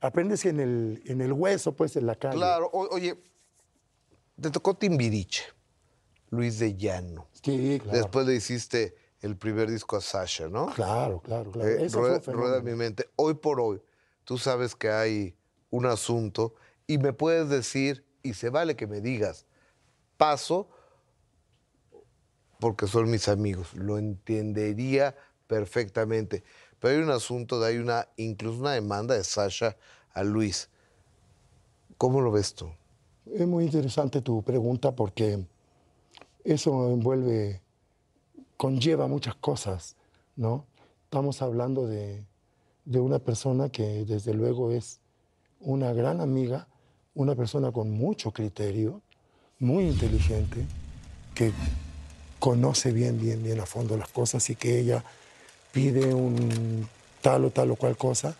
Aprendes en el, en el hueso, pues, en la calle. Claro, o, oye, te tocó Timbiriche, Luis de Llano. Sí, claro. Después le hiciste el primer disco a Sasha, ¿no? Claro, claro, claro. Eh, rueda, rueda mi mente. Hoy por hoy, tú sabes que hay un asunto y me puedes decir, y se vale que me digas, paso porque son mis amigos, lo entendería perfectamente. Pero hay un asunto, de, hay una, incluso una demanda de Sasha a Luis. ¿Cómo lo ves tú? Es muy interesante tu pregunta porque eso envuelve, conlleva muchas cosas, ¿no? Estamos hablando de, de una persona que desde luego es una gran amiga, una persona con mucho criterio, muy inteligente, que conoce bien, bien, bien a fondo las cosas y que ella pide un tal o tal o cual cosa,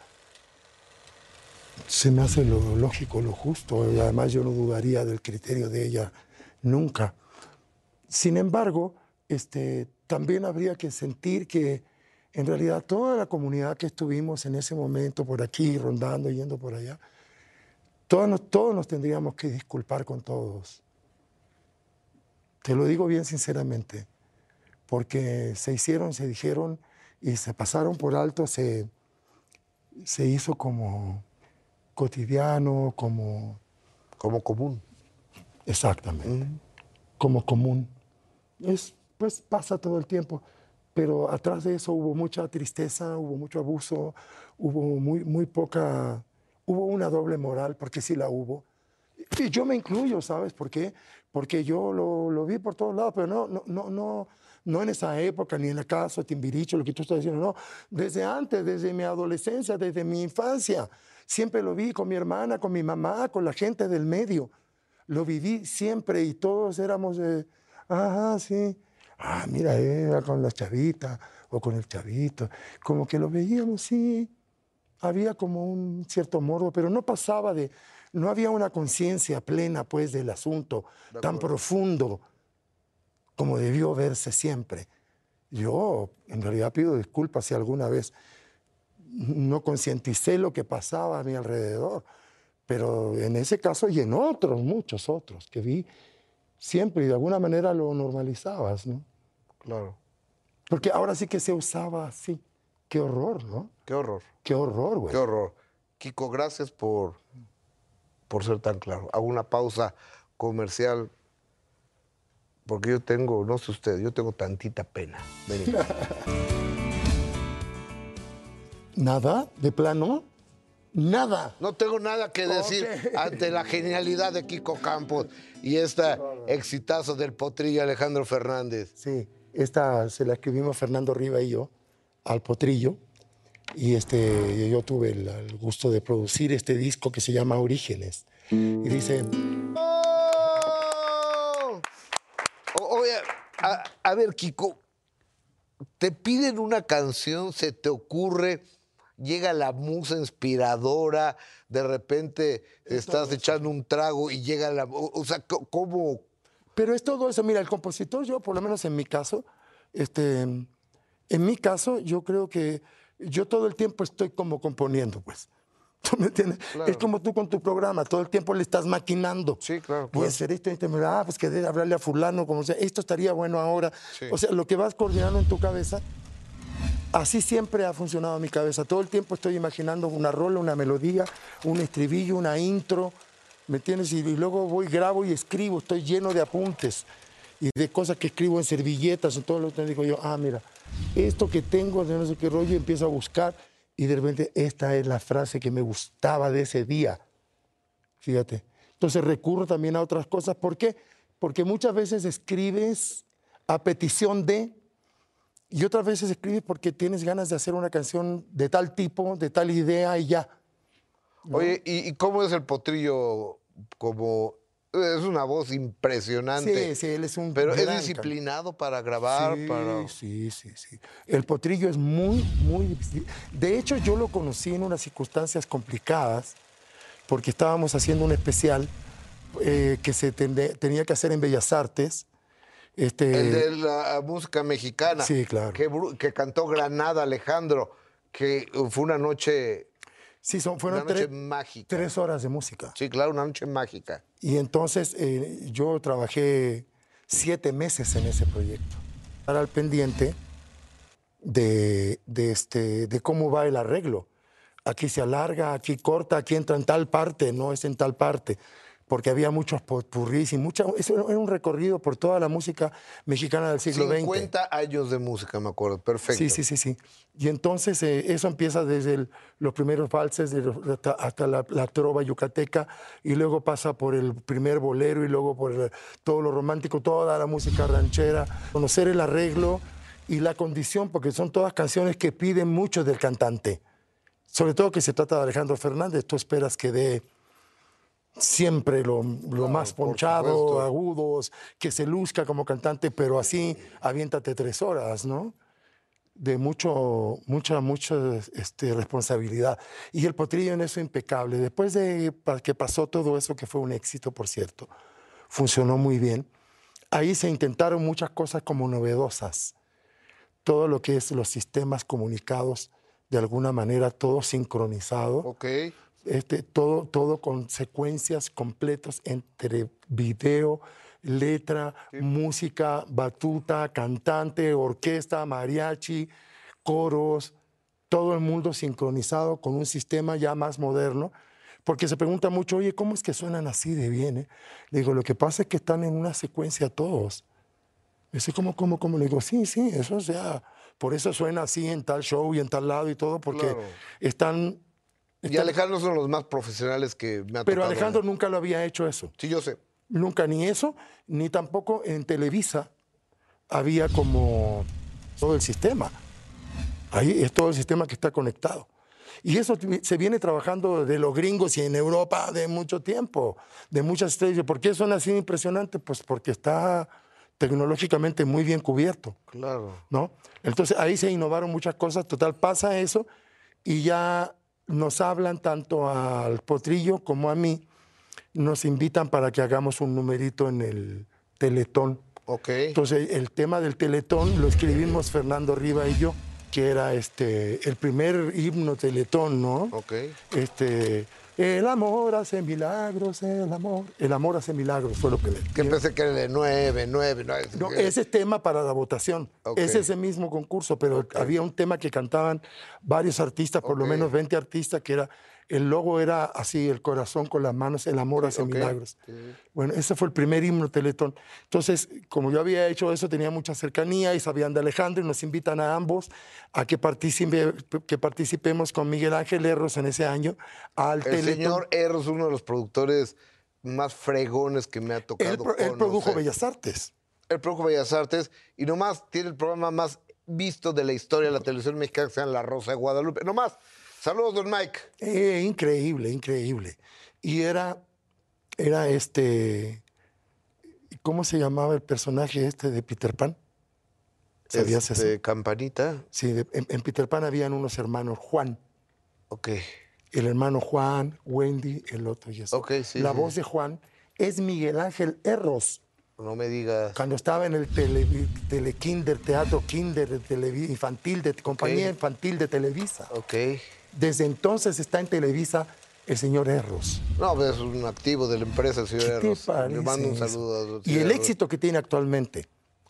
se me hace lo lógico, lo justo. Y además yo no dudaría del criterio de ella nunca. Sin embargo, este, también habría que sentir que en realidad toda la comunidad que estuvimos en ese momento por aquí, rondando, yendo por allá, todos nos, todos nos tendríamos que disculpar con todos. Te lo digo bien sinceramente, porque se hicieron, se dijeron y se pasaron por alto, se, se hizo como cotidiano, como... Como común. Exactamente, mm. como común. Es, pues pasa todo el tiempo, pero atrás de eso hubo mucha tristeza, hubo mucho abuso, hubo muy, muy poca... Hubo una doble moral, porque sí la hubo. Y yo me incluyo, ¿sabes por qué? Porque yo lo, lo vi por todos lados, pero no, no, no, no, no en esa época, ni en el caso de Timbiriche, lo que tú estás diciendo, no. Desde antes, desde mi adolescencia, desde mi infancia. Siempre lo vi con mi hermana, con mi mamá, con la gente del medio. Lo viví siempre y todos éramos, de, ajá, sí. Ah, mira, era con la chavita o con el chavito. Como que lo veíamos, sí. Había como un cierto morbo, pero no pasaba de, no había una conciencia plena, pues, del asunto tan profundo como debió verse siempre. Yo, en realidad, pido disculpas si alguna vez no concienticé lo que pasaba a mi alrededor, Pero en ese caso y en otros, muchos otros, que vi siempre y de alguna manera lo normalizabas, ¿no? Claro. Porque ahora sí que se usaba así. Qué horror, ¿no? Qué horror. Qué horror, güey. Qué horror. Kiko, gracias por, por ser tan claro. Hago una pausa comercial porque yo tengo, no sé usted, yo tengo tantita pena. Vení. Nada, de plano, nada. No tengo nada que decir ante la genialidad de Kiko Campos y este exitazo del potrillo Alejandro Fernández. Sí, esta se la escribimos Fernando Riva y yo al potrillo. Y este, yo tuve el, el gusto de producir este disco que se llama Orígenes. Y dice, ¡Oh! Oye, a, a ver, Kiko, te piden una canción, se te ocurre, llega la musa inspiradora, de repente estás echando un trago y llega la... O, sea, ¿cómo? Pero es todo eso. Mira, el compositor, yo por lo menos en mi caso, este, en mi caso, yo creo que yo todo el tiempo estoy como componiendo, pues. ¿Tú me entiendes? Claro. Es como tú con tu programa, todo el tiempo le estás maquinando. Sí, claro, Voy claro. a hacer esto, esto, ah, pues que debe hablarle a fulano, como sea, esto estaría bueno ahora. Sí. O sea, lo que vas coordinando en tu cabeza, así siempre ha funcionado mi cabeza. Todo el tiempo estoy imaginando una rola, una melodía, un estribillo, una intro, ¿me entiendes? Y, luego voy, grabo y escribo, estoy lleno de apuntes y de cosas que escribo en servilletas, en todo lo que digo yo, ah, mira, esto que tengo no sé qué rollo, empiezo a buscar y de repente esta es la frase que me gustaba de ese día. Fíjate. Entonces recurro también a otras cosas. ¿Por qué? Porque muchas veces escribes a petición de, y otras veces escribes porque tienes ganas de hacer una canción de tal tipo, de tal idea y ya. Oye, ¿y, y cómo es el potrillo? Como... Es una voz impresionante. Sí, sí, él es un Pero es disciplinado para grabar, Sí, para... sí, sí, sí. El potrillo es muy, muy difícil. De hecho, yo lo conocí en unas circunstancias complicadas, porque estábamos haciendo un especial eh, que se tende- tenía que hacer en Bellas Artes. Este, El de la música mexicana. Sí, claro. Que, cantó Granada Alejandro, que fue una noche, sí, son, fueron una noche tres, mágica. tres horas de música. Sí, claro, una noche mágica. Y entonces eh, yo trabajé siete meses en ese proyecto. Estar al pendiente de, de, este, de cómo va el arreglo. Aquí se alarga, aquí corta, aquí entra en tal parte, no es en tal parte. Porque había muchos potpurrís y mucha. Eso era un recorrido por toda la música mexicana del siglo XX. 50 años de música, me acuerdo. Perfecto. Sí, sí, sí, sí. Y entonces eh, eso empieza desde el- los primeros valses de hasta, hasta la, la trova yucateca y luego pasa por el primer bolero y luego por el- todo lo romántico, toda la música ranchera, conocer el arreglo y la condición, porque son todas canciones que piden mucho del cantante. Sobre todo que se trata de Alejandro Fernández, tú esperas que dé siempre lo, lo más ponchado, agudos, que se luzca como cantante, pero así aviéntate tres horas, ¿no? de mucho, mucha, mucha este, responsabilidad. Y el potrillo en eso impecable. Después de que pasó todo eso, que fue un éxito, por cierto, funcionó muy bien, ahí se intentaron muchas cosas como novedosas. Todo lo que es los sistemas comunicados, de alguna manera, todo sincronizado Ok. Este, todo, todo con secuencias completas entre video, letra, música, batuta, cantante, orquesta, mariachi, coros, todo el mundo sincronizado con un sistema ya más moderno. Porque se pregunta mucho, oye, ¿cómo es que suenan así de bien? eh?". Le digo, lo que pasa es que están en una secuencia todos. Dice, ¿cómo, cómo, cómo? Le digo, sí, sí, eso ya. Por eso suena así en tal show y en tal lado y todo, porque Claro. están Y Alejandro son los más profesionales que me ha pero tocado. Alejandro nunca lo había hecho eso. Sí, yo sé. Nunca ni eso, ni tampoco en Televisa había como todo el sistema. Ahí es todo el sistema que está conectado. Y eso se viene trabajando de los gringos y en Europa de mucho tiempo, de muchas estrellas. ¿Por qué son así impresionantes? Pues porque está tecnológicamente muy bien cubierto. Claro. ¿no? Entonces ahí se innovaron muchas cosas, total pasa eso y ya nos hablan tanto al potrillo como a mí, nos invitan para que hagamos un numerito en el Teletón. Ok. Entonces el tema del Teletón lo escribimos Fernando Riva y yo, que era este, el primer himno Teletón, ¿no? Ok. Este, El amor hace milagros, el amor. El amor hace milagros, fue lo que le. Que pensé que era de nueve, nueve, nueve. No, ese es tema para la votación. Es ese mismo concurso, pero había un tema que cantaban varios artistas, por lo menos 20 artistas, que era. El logo era así, el corazón con las manos, el amor hace ok. milagros. Bueno, ese fue el primer himno Teletón. Entonces, como yo había hecho eso, tenía mucha cercanía y sabían de Alejandro y nos invitan a ambos a que, participe, que participemos con Miguel Ángel Erros en ese año al El Teletón. señor Erro es uno de los productores más fregones que me ha tocado. él, él produjo. Bellas Artes. Él produjo Bellas Artes y nomás tiene el programa más visto de la historia de la televisión mexicana que se llama La Rosa de Guadalupe. Nomás. Saludos, don Mike. Eh, increíble, increíble. Y era, era este, ¿cómo se llamaba el personaje este de Peter Pan? ¿Sabías Este, eso? Campanita. Sí, de- en, en Peter Pan habían unos hermanos, Juan, Ok. el hermano Juan, Wendy, el otro y eso. Ok, sí, La sí. voz de Juan es Miguel Ángel Erros. No me digas. Cuando estaba en el tele, telekinder, teatro kinder, de infantil, de compañía infantil de Televisa. Ok. Desde entonces está en Televisa el señor Erros. No, es un activo de la empresa, el señor ¿Qué te Erros. Le mando un saludo. al Y el éxito que tiene actualmente.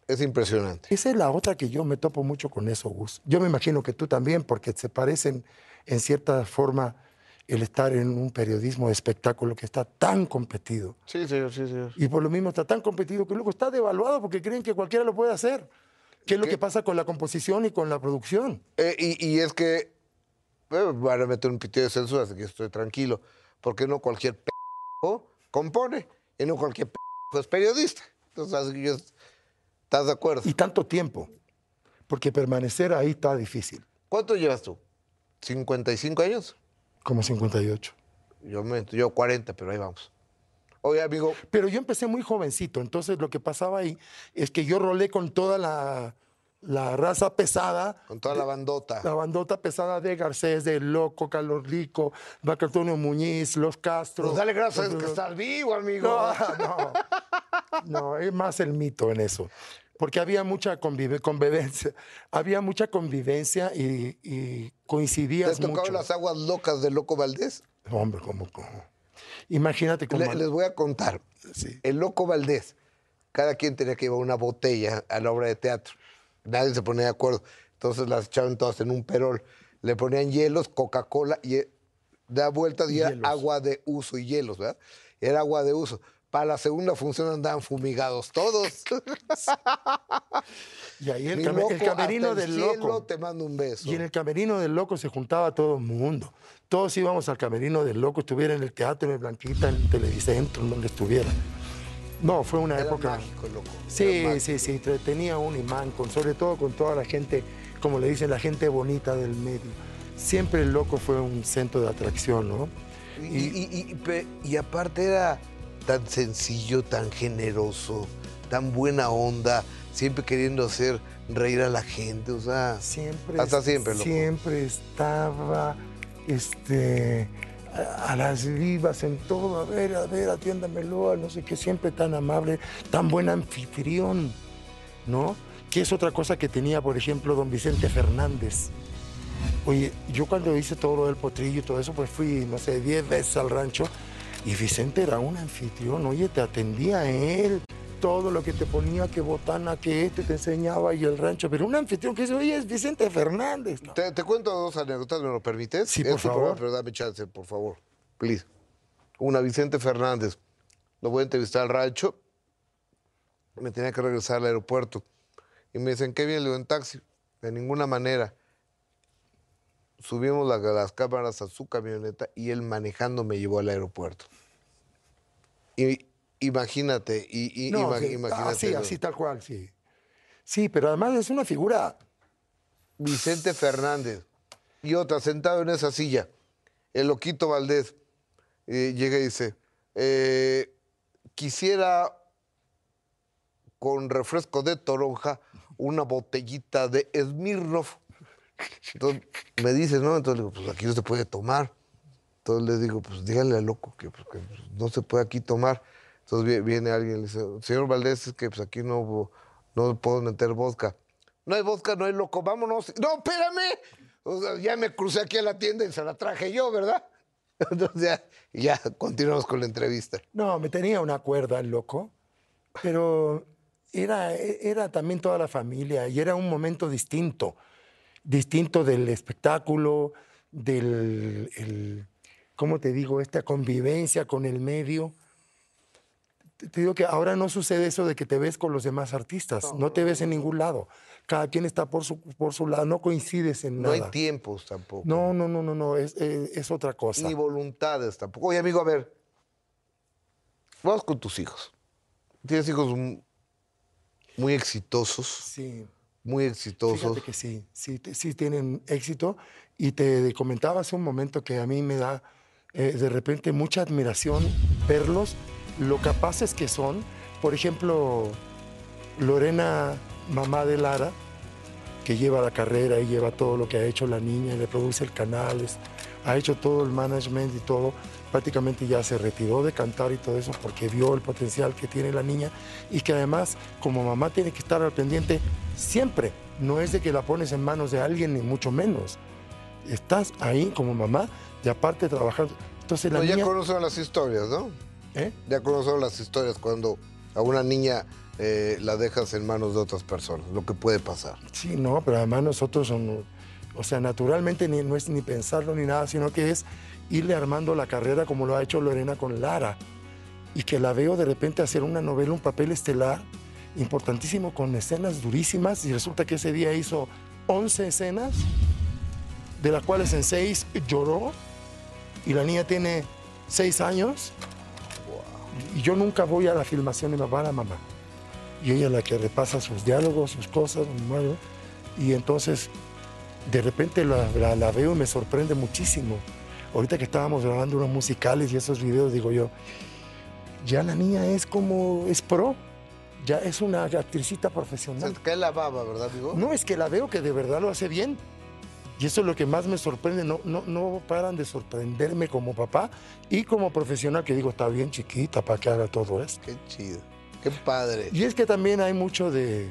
Es impresionante. Esa es la otra que yo me topo mucho con eso, Gus. Yo me imagino que tú también, porque se parecen en cierta forma el estar en un periodismo de espectáculo que está tan competido. Sí, señor, sí, señor. Y por lo mismo está tan competido que luego está devaluado porque creen que cualquiera lo puede hacer. ¿Qué es lo ¿Qué? que pasa con la composición y con la producción? Eh, y, y es que van a meter un pitido de censura, así que estoy tranquilo. Porque no cualquier p compone y no cualquier p es periodista. Entonces, así que yo- ¿estás de acuerdo? Y tanto tiempo. Porque permanecer ahí está difícil. ¿Cuánto llevas tú? ¿55 años? Como 58. Yo, me, yo 40, pero ahí vamos. Oye, amigo, Pero yo empecé muy jovencito, entonces lo que pasaba ahí es que yo rolé con toda la, la raza pesada, con toda la bandota. la bandota pesada de Garcés, de Loco, Carlos Rico, Marco Antonio Muñiz, Los Castro. Pues dale gracias que estás vivo, amigo. No, no, no, es más el mito en eso. Porque había mucha convive- convivencia, había mucha convivencia y, y ¿Te coincidías has tocado las aguas locas de Loco Valdés? Hombre, como, Imagínate cómo... Le- les voy a contar. Sí. El Loco Valdés, cada quien tenía que llevar una botella a la obra de teatro. Nadie se ponía de acuerdo. Entonces las echaban todas en un perol. Le ponían hielos, Coca-Cola y eh, da vueltas y era agua de uso y hielos, ¿verdad? Era agua de uso. Para la segunda función andaban fumigados todos. Y ahí el, Mi came- el loco, camerino el del cielo loco. te mando un beso. Y en el camerino del loco se juntaba todo el mundo. Todos íbamos al camerino del loco, estuviera en el teatro, en el Blanquita, en el Televicentro, en donde estuviera. No, fue una Era época. mágico, loco. Sí, sí, sí, tenía un imán, con, sobre todo con toda la gente, como le dicen, la gente bonita del medio. Siempre el loco fue un centro de atracción, ¿no? Y, y- y aparte era tan sencillo, tan generoso, tan buena onda, siempre queriendo hacer reír a la gente, o sea, Siempre, Hasta siempre, loco. siempre estaba este, a, a las vivas en todo. A ver, a ver, atiéndamelo, no sé qué, siempre tan amable, tan buen anfitrión, ¿no? Que es otra cosa que tenía, por ejemplo, don Vicente Fernández. Oye, yo cuando hice todo lo del potrillo y todo eso, pues fui, no sé, 10 veces al rancho y Vicente era un anfitrión, oye, te atendía él, todo lo que te ponía, que botana, que este te enseñaba y el rancho, pero un anfitrión que dice, oye, es Vicente Fernández. ¿no? te, te cuento dos anécdotas, ¿me lo permites? Sí, por favor. programa, pero dame chance, por favor, please. Una, Vicente Fernández, lo voy a entrevistar al rancho, me tenía que regresar al aeropuerto, y me dicen, ¿qué bien? Le digo, en taxi, de ninguna manera. Subimos la- las cámaras a su camioneta y él manejando me llevó al aeropuerto. Y imagínate, y, y- No, sí, imagínate. así, así, tal cual, sí. Sí, pero además es una figura, Vicente Fernández y otra sentado en esa silla, el loquito Valdés, eh, llega y dice, eh, quisiera con refresco de toronja una botellita de Smirnoff. Entonces me dice, ¿no? Entonces le digo, pues aquí no se puede tomar. Entonces le digo, pues díganle al loco que, pues, que, pues, no se puede aquí tomar. Entonces vie- viene alguien y le dice, señor Valdés, es que pues aquí no, no puedo meter vodka. No hay vodka, no hay loco, vámonos. No, espérame. Ya me crucé aquí a la tienda y se la traje yo, ¿verdad? Entonces ya, ya continuamos con la entrevista. No, me tenía una cuerda el loco, pero era, era también toda la familia y era un momento distinto, distinto del espectáculo, del, el- ¿cómo te digo?, esta convivencia con el medio. Te digo que ahora no sucede eso de que te ves con los demás artistas, no, te ves en ningún lado. Cada quien está por su, por su lado, no coincides en No hay nada. tiempos tampoco. No, no, no, no, no, es, es- es otra cosa. Ni voluntades tampoco. Oye, amigo, a ver. Vamos con tus hijos. Tienes hijos muy exitosos, Sí. muy exitosos. Fíjate que sí, sí, sí tienen éxito. Y te comentaba hace un momento que a mí me da eh, de repente mucha admiración verlos, lo capaces que son. Por ejemplo, Lorena, mamá de Lara, que lleva la carrera y lleva todo lo que ha hecho la niña, le produce el canal, es- ha hecho todo el management y todo. Prácticamente ya se retiró de cantar y todo eso porque vio el potencial que tiene la niña y que además como mamá tiene que estar al pendiente siempre. No es de que la pones en manos de alguien ni mucho menos. Estás ahí como mamá y aparte trabajando. Entonces la No, ya niña... conocen las historias, ¿no? ¿Eh? Ya conocen las historias cuando a una niña eh, la dejas en manos de otras personas, lo que puede pasar. Sí, no, pero además nosotros son, o sea, naturalmente ni- no es ni pensarlo ni nada, sino que es irle armando la carrera como lo ha hecho Lorena con Lara. Y que la veo de repente hacer una novela, un papel estelar importantísimo con escenas durísimas y resulta que ese día hizo 11 escenas, de las cuales en 6 lloró y la niña tiene 6 años. Y yo nunca voy a la filmación y me va la mamá y ella es la que repasa sus diálogos, sus cosas, y entonces de repente la, la- la veo y me sorprende muchísimo. Ahorita que estábamos grabando unos musicales y esos videos, digo yo, ya la niña es como, es pro, ya es una actricita Se profesional. te cae la baba, ¿verdad, amigo? No, es que la veo que de verdad lo hace bien. Y eso es lo que más me sorprende, no, no, no paran de sorprenderme como papá y como profesional, que digo, está bien chiquita para que haga todo esto. Qué chido. Qué padre. Y es que también hay mucho de,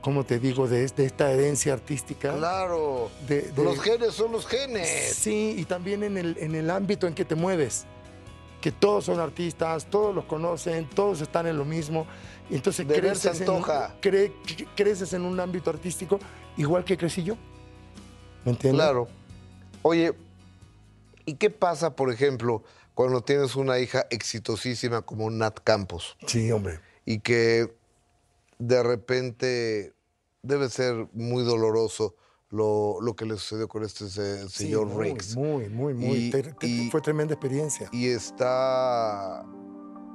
como te digo, de, de esta herencia artística. Claro. De- de- Los genes son los genes. Sí, y también en el, en el ámbito en que te mueves. Que todos son artistas, todos los conocen, todos están en lo mismo. Entonces creces, en, antoja. cre- cre- creces en un ámbito artístico igual que crecí yo. ¿Me entiendes? Claro. Oye, ¿y qué pasa, por ejemplo, cuando tienes una hija exitosísima como Nat Campos Sí, hombre. y que de repente debe ser muy doloroso lo, lo que le sucedió con este se- Sí, señor muy, Riggs? Muy, muy, muy. Y- Te- te- y- fue tremenda experiencia. y está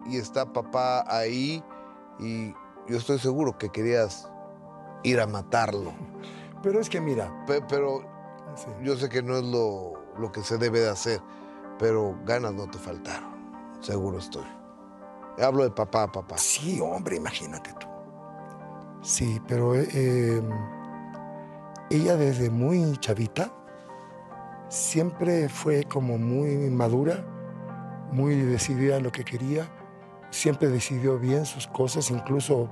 y está papá ahí y yo estoy seguro que querías ir a matarlo. Pero es que mira, Pe- Pero sí. yo sé que no es lo, lo que se debe de hacer, pero ganas no te faltaron, seguro estoy. Hablo de papá a papá. Sí, hombre, imagínate tú. Sí, pero eh, eh, ella desde muy chavita siempre fue como muy madura, muy decidida en lo que quería, siempre decidió bien sus cosas, incluso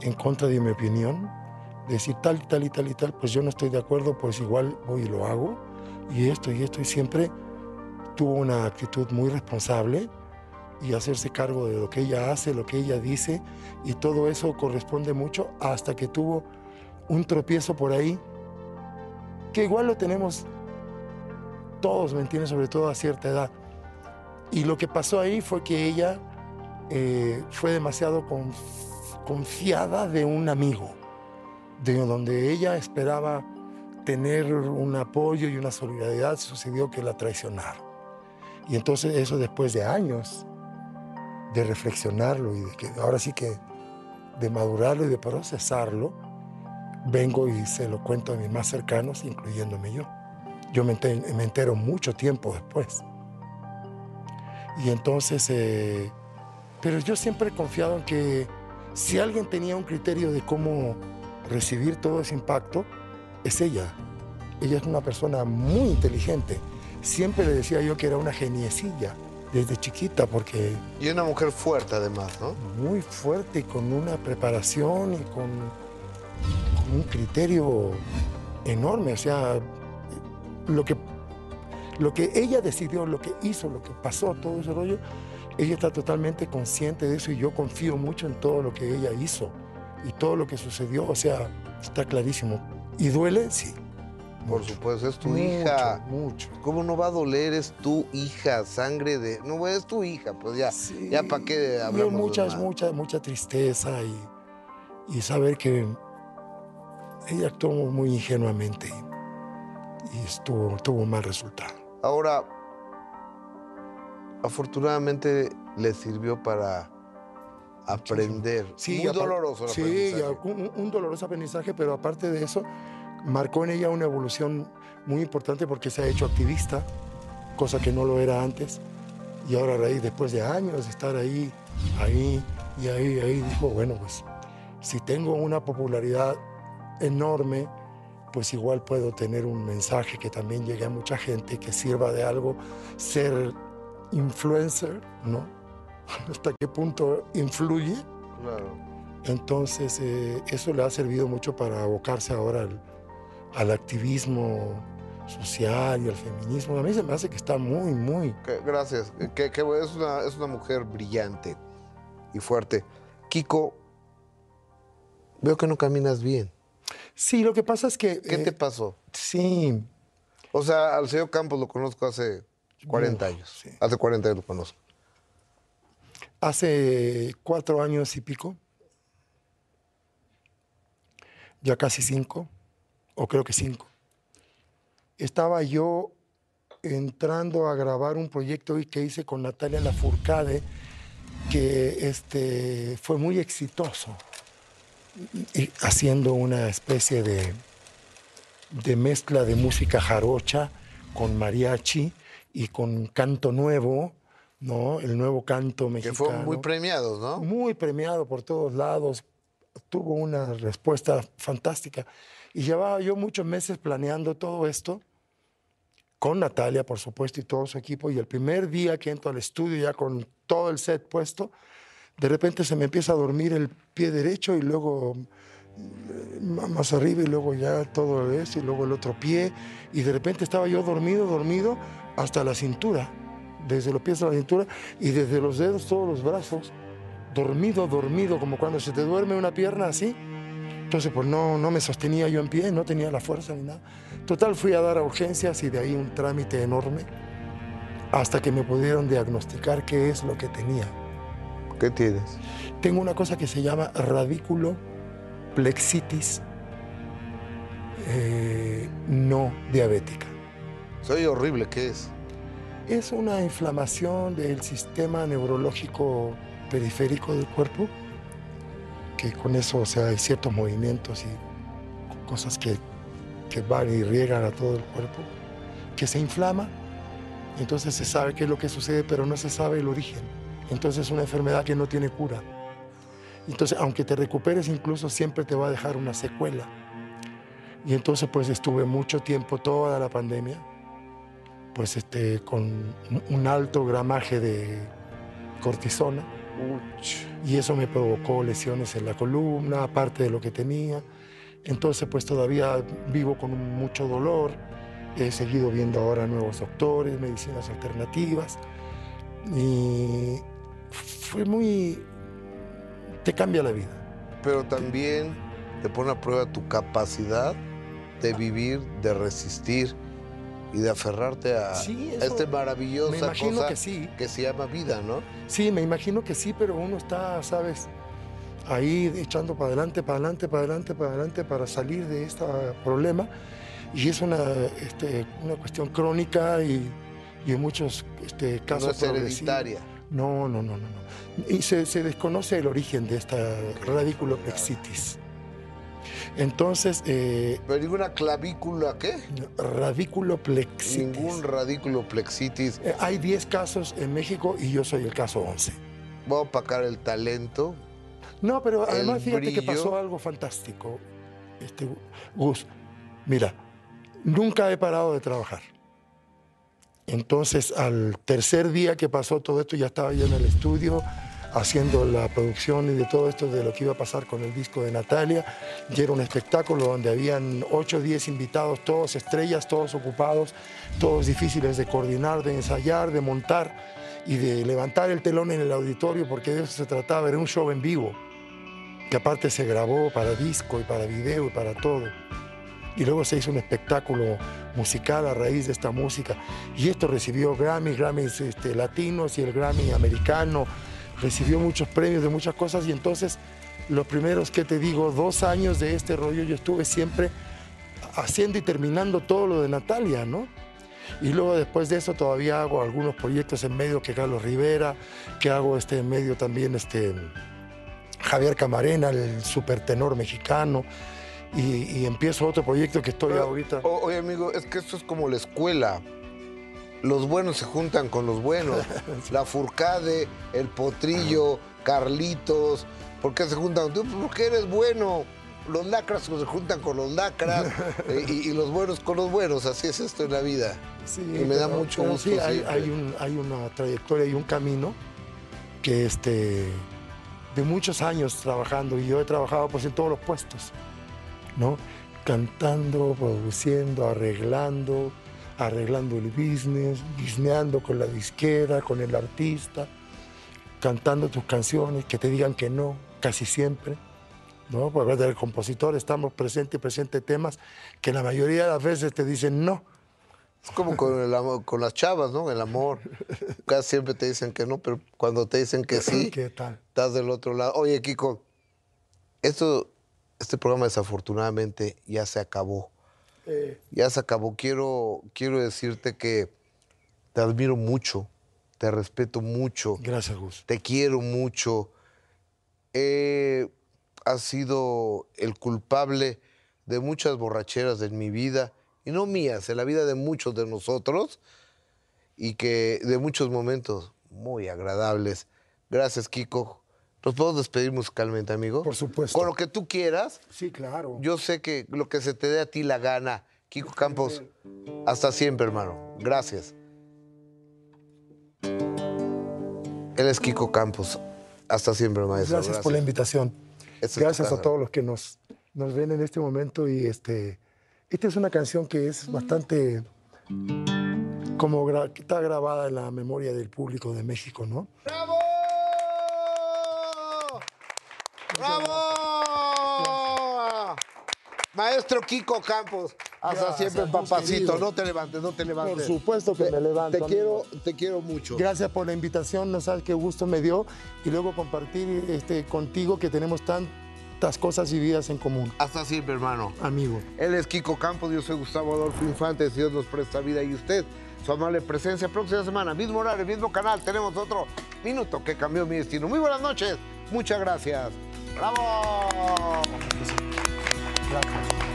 en contra de mi opinión, decir tal y tal y tal y tal, pues yo no estoy de acuerdo, pues igual voy y lo hago, y esto y esto, y siempre tuvo una actitud muy responsable y hacerse cargo de lo que ella hace, lo que ella dice, y todo eso corresponde mucho hasta que tuvo un tropiezo por ahí, que igual lo tenemos todos, ¿me entiendes? Sobre todo a cierta edad. Y lo que pasó ahí fue que ella eh, fue demasiado conf- confiada de un amigo, de donde ella esperaba tener un apoyo y una solidaridad, sucedió que la traicionaron. Y entonces eso después de años de reflexionarlo y de que ahora sí que de madurarlo y de procesarlo, vengo y se lo cuento a mis más cercanos, incluyéndome yo. Yo me enter- me entero mucho tiempo después. Y entonces, eh, pero yo siempre he confiado en que si alguien tenía un criterio de cómo recibir todo ese impacto, es ella. Ella es una persona muy inteligente. Siempre le decía yo que era una geniecilla desde chiquita, porque Y una mujer fuerte además, ¿no? muy fuerte y con una preparación y con, con un criterio enorme. O sea, lo que, lo que ella decidió, lo que hizo, lo que pasó, todo ese rollo, ella está totalmente consciente de eso y yo confío mucho en todo lo que ella hizo y todo lo que sucedió, o sea, está clarísimo. ¿Y duele? Sí. Por supuesto, es tu mucho, hija. Mucho. ¿Cómo no va a doler? Es tu hija, sangre de. No, es tu hija, pues ya. Sí. Ya para qué hablamos. de mucha, mucha, mucha tristeza y, y saber que ella actuó muy ingenuamente y, y estuvo, tuvo un mal resultado. Ahora, afortunadamente le sirvió para aprender. Sí, Muy doloroso el Sí, un, un doloroso aprendizaje, pero aparte de eso, marcó en ella una evolución muy importante porque se ha hecho activista, cosa que no lo era antes. Y ahora, a raíz, después de años de estar ahí, ahí y ahí, ahí, dijo, bueno, pues si tengo una popularidad enorme, pues igual puedo tener un mensaje que también llegue a mucha gente, que sirva de algo, ser influencer, ¿no? ¿Hasta qué punto influye? Claro. Entonces, eh, eso le ha servido mucho para abocarse ahora al, al activismo social y al feminismo. A mí se me hace que está muy, muy... Que- gracias. Que, que es, una, es una mujer brillante y fuerte. Kiko, veo que no caminas bien. Sí, lo que pasa es que... ¿Qué eh, te pasó? Sí, O sea, al señor Campos lo conozco hace 40 Uf, años. sí. Hace 40 años lo conozco. Hace cuatro años y pico, ya casi cinco, o creo que cinco, estaba yo entrando a grabar un proyecto que hice con Natalia Lafourcade, que este, fue muy exitoso, haciendo una especie de, de mezcla de música jarocha con mariachi y con canto nuevo, ¿no? El nuevo canto Que mexicano. fueron muy premiados, ¿no? Muy premiado por todos lados, tuvo una respuesta fantástica. Y llevaba yo muchos meses planeando todo esto, con Natalia, por supuesto, y todo su equipo. Y el primer día que entro al estudio, ya con todo el set puesto, de repente se me empieza a dormir el pie derecho y luego eh, ma- más arriba y luego ya todo eso y luego el otro pie. Y de repente estaba yo dormido, dormido, hasta la cintura, desde los pies a la cintura y desde los dedos, todos los brazos dormido, dormido, como cuando se te duerme una pierna así. Entonces, pues no, no me sostenía yo en pie, no tenía la fuerza ni nada. Total, fui a dar a urgencias y de ahí un trámite enorme hasta que me pudieron diagnosticar qué es lo que tenía. ¿Qué tienes? Tengo una cosa que se llama radículo plexitis eh, no diabética. Soy horrible, ¿qué es? Es una inflamación del sistema neurológico periférico del cuerpo, que con eso, o sea, hay ciertos movimientos y cosas que, que van y riegan a todo el cuerpo, que se inflama, entonces se sabe qué es lo que sucede, pero no se sabe el origen. Entonces es una enfermedad que no tiene cura. Entonces, aunque te recuperes, incluso siempre te va a dejar una secuela. Y entonces, pues estuve mucho tiempo, toda la pandemia, pues este, con un- alto gramaje de cortisona y eso me provocó lesiones en la columna, aparte de lo que tenía. Entonces, pues todavía vivo con mucho dolor. He seguido viendo ahora nuevos doctores, medicinas alternativas y fue muy... te cambia la vida. Pero también te pone a prueba tu capacidad de vivir, de resistir y de aferrarte a Sí, eso- este maravillosa cosa que sí. que se llama vida, ¿no? Sí, me imagino que sí, pero uno está, sabes, ahí echando para adelante, para adelante, para adelante, para adelante para salir de este problema. Y es una, este, una cuestión crónica y, y en muchos este, casos no es hereditaria. No, no, no, no. no. Y se, se desconoce el origen de esta radículo plexitis. Entonces, eh, Pero ninguna clavícula, ¿qué? radículo plexitis. Ningún radículo plexitis. Eh, Hay 10 casos en México y yo soy el caso 11. Voy a opacar el talento. No, pero además fíjate que pasó algo fantástico, este, Gus. Mira, nunca he parado de trabajar. Entonces, al tercer día que pasó todo esto, ya estaba yo en el estudio haciendo la producción y de todo esto de lo que iba a pasar con el disco de Natalia. Y era un espectáculo donde habían 8 o 10 invitados, todos estrellas, todos ocupados, todos difíciles de coordinar, de ensayar, de montar y de levantar el telón en el auditorio, porque de eso se trataba, era un show en vivo, que aparte se grabó para disco y para video y para todo. Y luego se hizo un espectáculo musical a raíz de esta música. Y esto recibió Grammy, Grammys este, latinos y el Grammy americano. Recibió muchos premios de muchas cosas y entonces los primeros que te digo, dos años de este rollo, yo estuve siempre haciendo y terminando todo lo de Natalia, ¿no? Y luego después de eso todavía hago algunos proyectos en medio que Carlos Rivera, que hago este en medio también este Javier Camarena, el supertenor mexicano y, empiezo otro proyecto que estoy ahorita. oye, amigo, es que esto es como la escuela. Los buenos se juntan con los buenos. La Furcade, el Potrillo, Carlitos. ¿Por qué se juntan? Tú, porque eres bueno. Los lacras se juntan con los lacras eh, y, los buenos con los buenos. Así es esto en la vida. Sí, y me da mucho gusto. Sí, hay, hay, una trayectoria y un camino que este, de muchos años trabajando y yo he trabajado pues en todos los puestos. ¿no? Cantando, produciendo, arreglando, arreglando el business, businessando con la disquera, con el artista, cantando tus canciones, que te digan que no, casi siempre. ¿no? Porque el compositor estamos presentes y presentes temas que la mayoría de las veces te dicen no. Es como con, el con las chavas, ¿no? El amor. Casi siempre te dicen que no, pero cuando te dicen que sí, ¿Qué tal? estás del otro lado. Oye, Kiko, esto este programa desafortunadamente ya se acabó. Ya se acabó. Quiero, quiero decirte que te admiro mucho, te respeto mucho. Gracias, Gus. Te quiero mucho. Eh, has sido el culpable de muchas borracheras en mi vida, y no mías, en la vida de muchos de nosotros, y que de muchos momentos muy agradables. Gracias, Kiko. ¿Nos podemos despedir musicalmente, amigo? Por supuesto. Con lo que tú quieras. Sí, claro. Yo sé que lo que se te dé a ti la gana. Kiko Campos, hasta siempre, hermano. Gracias. Él es Kiko Campos. Hasta siempre, maestro. Gracias, por la invitación. Gracias a todos los que nos, nos ven en este momento. Y este, esta es una canción que es bastante como está grabada en la memoria del público de México, ¿no? ¡Bravo! Maestro Kiko Campos, hasta siempre, papacito. No te levantes, no te levantes. Por supuesto que me levanto. Te quiero, te quiero mucho. Gracias por la invitación, no sabes qué gusto me dio. Y luego compartir este, contigo que tenemos tantas cosas y vidas en común. Hasta siempre, hermano. Amigo. Él es Kiko Campos, yo soy Gustavo Adolfo Infante, Dios nos presta vida y usted, su amable presencia. Próxima semana, mismo horario, mismo canal, tenemos otro minuto que cambió mi destino. Muy buenas noches, muchas gracias. ¡Bravo! Gracias.